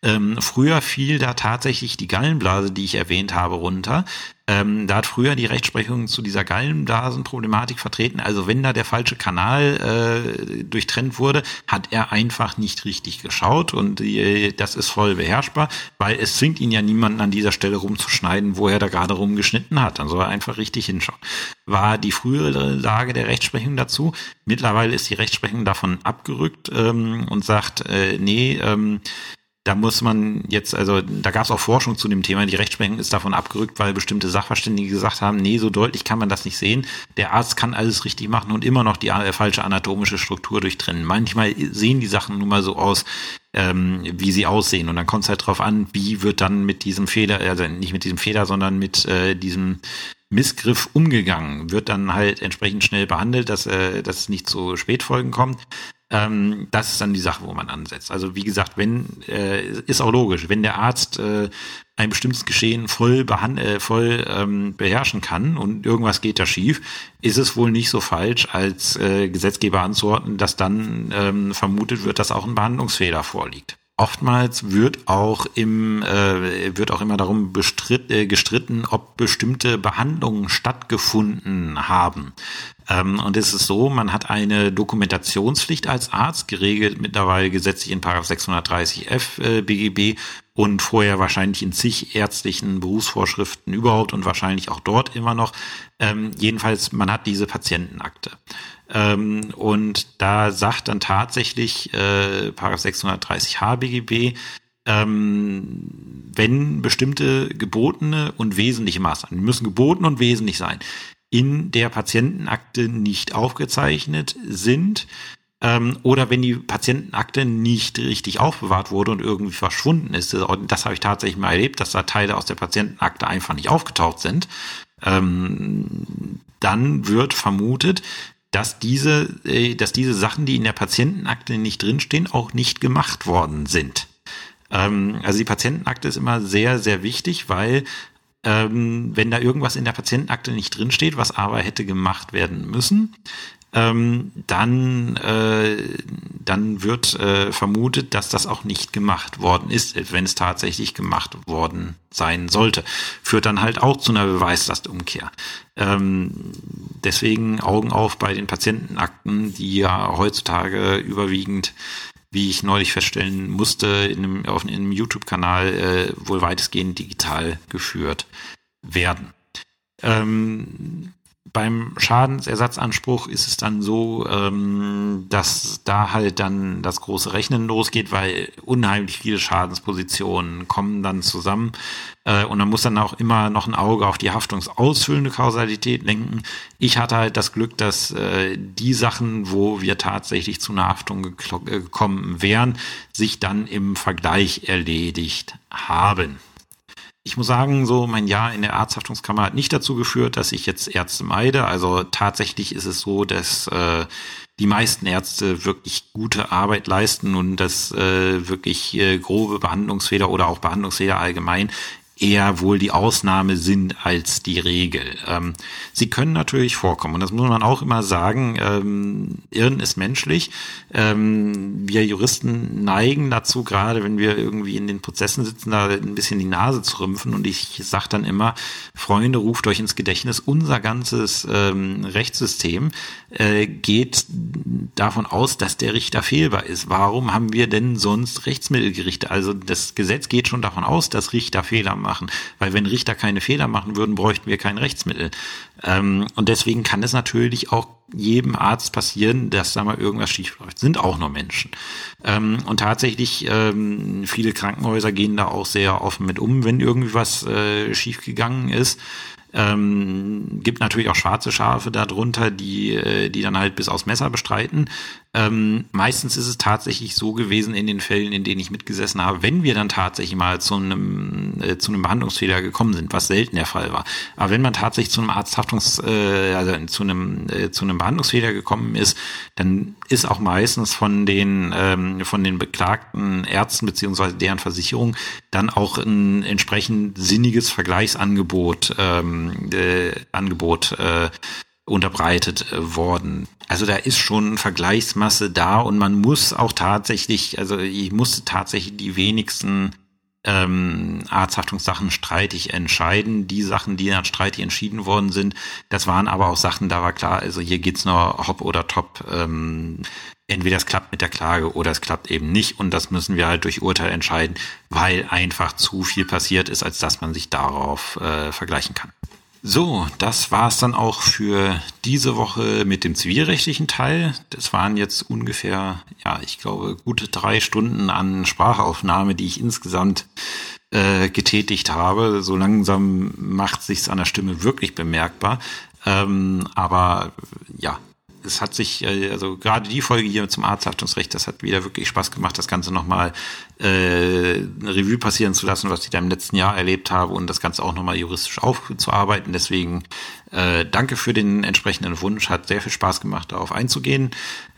Ähm, früher fiel da tatsächlich die Gallenblase, die ich erwähnt habe, runter. Ähm, da hat früher die Rechtsprechung zu dieser Gallenblasenproblematik vertreten. Also wenn da der falsche Kanal äh, durchtrennt wurde, hat er einfach nicht richtig geschaut und äh, das ist voll beherrschbar, weil es zwingt ihn ja niemanden an dieser Stelle rumzuschneiden, wo er da gerade rumgeschnitten hat. Dann soll er einfach richtig hinschauen. War die frühere Lage der Rechtsprechung dazu. Mittlerweile ist die Rechtsprechung davon abgerückt ähm, und sagt, äh, nee, ähm, da muss man jetzt, also da gab es auch Forschung zu dem Thema, die Rechtsprechung ist davon abgerückt, weil bestimmte Sachverständige gesagt haben, nee, so deutlich kann man das nicht sehen. Der Arzt kann alles richtig machen und immer noch die äh, falsche anatomische Struktur durchtrennen. Manchmal sehen die Sachen nun mal so aus, ähm, wie sie aussehen. Und dann kommt es halt drauf an, wie wird dann mit diesem Fehler, also nicht mit diesem Fehler, sondern mit äh, diesem Missgriff umgegangen, wird dann halt entsprechend schnell behandelt, dass, äh, dass es nicht zu Spätfolgen kommt. Ähm, das ist dann die Sache, wo man ansetzt. Also wie gesagt, wenn äh, ist auch logisch, wenn der Arzt äh, ein bestimmtes Geschehen voll, äh, voll ähm, beherrschen kann und irgendwas geht da schief, ist es wohl nicht so falsch, als äh, Gesetzgeber anzuordnen, dass dann ähm, vermutet wird, dass auch ein Behandlungsfehler vorliegt. Oftmals wird auch im äh, wird auch immer darum bestritt, äh, gestritten, ob bestimmte Behandlungen stattgefunden haben. Ähm, und es ist so, man hat eine Dokumentationspflicht als Arzt geregelt, mittlerweile gesetzlich in Paragraph 630f äh, BGB und vorher wahrscheinlich in zig ärztlichen Berufsvorschriften überhaupt und wahrscheinlich auch dort immer noch. Ähm, jedenfalls, man hat diese Patientenakte. Ähm, und da sagt dann tatsächlich äh, 630 HBGB, ähm, wenn bestimmte gebotene und wesentliche Maßnahmen, die müssen geboten und wesentlich sein, in der Patientenakte nicht aufgezeichnet sind, ähm, oder wenn die Patientenakte nicht richtig aufbewahrt wurde und irgendwie verschwunden ist. Das habe ich tatsächlich mal erlebt, dass da Teile aus der Patientenakte einfach nicht aufgetaucht sind. Ähm, dann wird vermutet, dass diese, äh, dass diese Sachen, die in der Patientenakte nicht drinstehen, auch nicht gemacht worden sind. Ähm, also die Patientenakte ist immer sehr, sehr wichtig, weil ähm, wenn da irgendwas in der Patientenakte nicht drinsteht, was aber hätte gemacht werden müssen, ähm, dann, äh, dann wird äh, vermutet, dass das auch nicht gemacht worden ist, wenn es tatsächlich gemacht worden sein sollte. Führt dann halt auch zu einer Beweislastumkehr. Ähm, deswegen Augen auf bei den Patientenakten, die ja heutzutage überwiegend wie ich neulich feststellen musste, in einem, auf einem YouTube-Kanal äh, wohl weitestgehend digital geführt werden. Ähm, beim Schadensersatzanspruch ist es dann so, ähm, dass da halt dann das große Rechnen losgeht, weil unheimlich viele Schadenspositionen kommen dann zusammen. Äh, und man muss dann auch immer noch ein Auge auf die haftungsausfüllende Kausalität lenken. Ich hatte halt das Glück, dass äh, die Sachen, wo wir tatsächlich zu einer Haftung äh, gekommen wären, sich dann im Vergleich erledigt haben ich muss sagen, so mein Jahr in der Arzthaftungskammer hat nicht dazu geführt, dass ich jetzt Ärzte meide. Also tatsächlich ist es so, dass äh, die meisten Ärzte wirklich gute Arbeit leisten und dass äh, wirklich äh, grobe Behandlungsfehler oder auch Behandlungsfehler allgemein eher wohl die Ausnahme sind als die Regel. Ähm, sie können natürlich vorkommen und das muss man auch immer sagen. Ähm, Irren ist menschlich. Ähm, wir Juristen neigen dazu, gerade wenn wir irgendwie in den Prozessen sitzen, da ein bisschen die Nase zu rümpfen und ich sage dann immer, Freunde, ruft euch ins Gedächtnis, unser ganzes ähm, Rechtssystem äh, geht davon aus, dass der Richter fehlbar ist. Warum haben wir denn sonst Rechtsmittelgerichte? Also das Gesetz geht schon davon aus, dass Richter Fehler machen. Weil wenn Richter keine Fehler machen würden, bräuchten wir kein Rechtsmittel. Ähm, und deswegen kann es natürlich auch jedem Arzt passieren, dass da mal irgendwas schief läuft. Sind auch nur Menschen. Ähm, und tatsächlich, ähm, viele Krankenhäuser gehen da auch sehr offen mit um, wenn irgendwie was äh, schiefgegangen ist. Ähm, gibt natürlich auch schwarze Schafe darunter, die, äh, die dann halt bis aufs Messer bestreiten. Ähm, meistens ist es tatsächlich so gewesen in den Fällen, in denen ich mitgesessen habe, wenn wir dann tatsächlich mal zu einem, äh, zu einem Behandlungsfehler gekommen sind, was selten der Fall war. Aber wenn man tatsächlich zu einem Arzthaftungs, äh, also zu einem, äh, zu einem Behandlungsfehler gekommen ist, dann ist auch meistens von den, ähm, von den beklagten Ärzten beziehungsweise deren Versicherung dann auch ein entsprechend sinniges Vergleichsangebot, ähm, äh, Angebot, äh, unterbreitet äh, worden. Also da ist schon Vergleichsmasse da und man muss auch tatsächlich, also ich musste tatsächlich die wenigsten ähm, Arzthaftungssachen streitig entscheiden. Die Sachen, die dann streitig entschieden worden sind, das waren aber auch Sachen, da war klar, also hier geht's nur hopp oder top. Ähm, entweder es klappt mit der Klage oder es klappt eben nicht und das müssen wir halt durch Urteil entscheiden, weil einfach zu viel passiert ist, als dass man sich darauf äh, vergleichen kann. So, das war's dann auch für diese Woche mit dem zivilrechtlichen Teil. Das waren jetzt ungefähr, ja, ich glaube, gute drei Stunden an Sprachaufnahme, die ich insgesamt äh, getätigt habe. So langsam macht sich's an der Stimme wirklich bemerkbar. Ähm, aber ja, es hat sich, äh, also gerade die Folge hier zum Arzthaftungsrecht, das hat wieder wirklich Spaß gemacht, das Ganze nochmal äh, eine Revue passieren zu lassen, was ich da im letzten Jahr erlebt habe und das Ganze auch nochmal juristisch aufzuarbeiten. Deswegen äh, danke für den entsprechenden Wunsch, hat sehr viel Spaß gemacht, darauf einzugehen.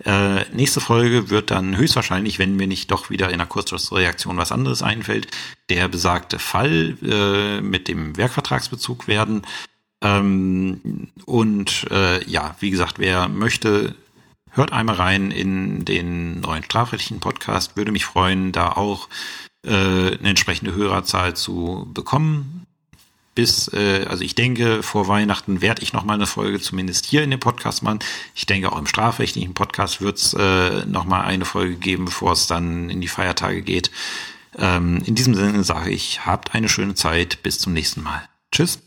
Äh, nächste Folge wird dann höchstwahrscheinlich, wenn mir nicht doch wieder in einer Kurzschlussreaktion was anderes einfällt, der besagte Fall äh, mit dem Werkvertragsbezug werden. Ähm, und äh, ja, wie gesagt, wer möchte, hört einmal rein in den neuen strafrechtlichen Podcast. Würde mich freuen, da auch äh, eine entsprechende Hörerzahl zu bekommen. Bis, äh, also ich denke, vor Weihnachten werde ich nochmal eine Folge zumindest hier in dem Podcast machen. Ich denke, auch im strafrechtlichen Podcast wird es äh, nochmal eine Folge geben, bevor es dann in die Feiertage geht. Ähm, in diesem Sinne sage ich, habt eine schöne Zeit. Bis zum nächsten Mal. Tschüss.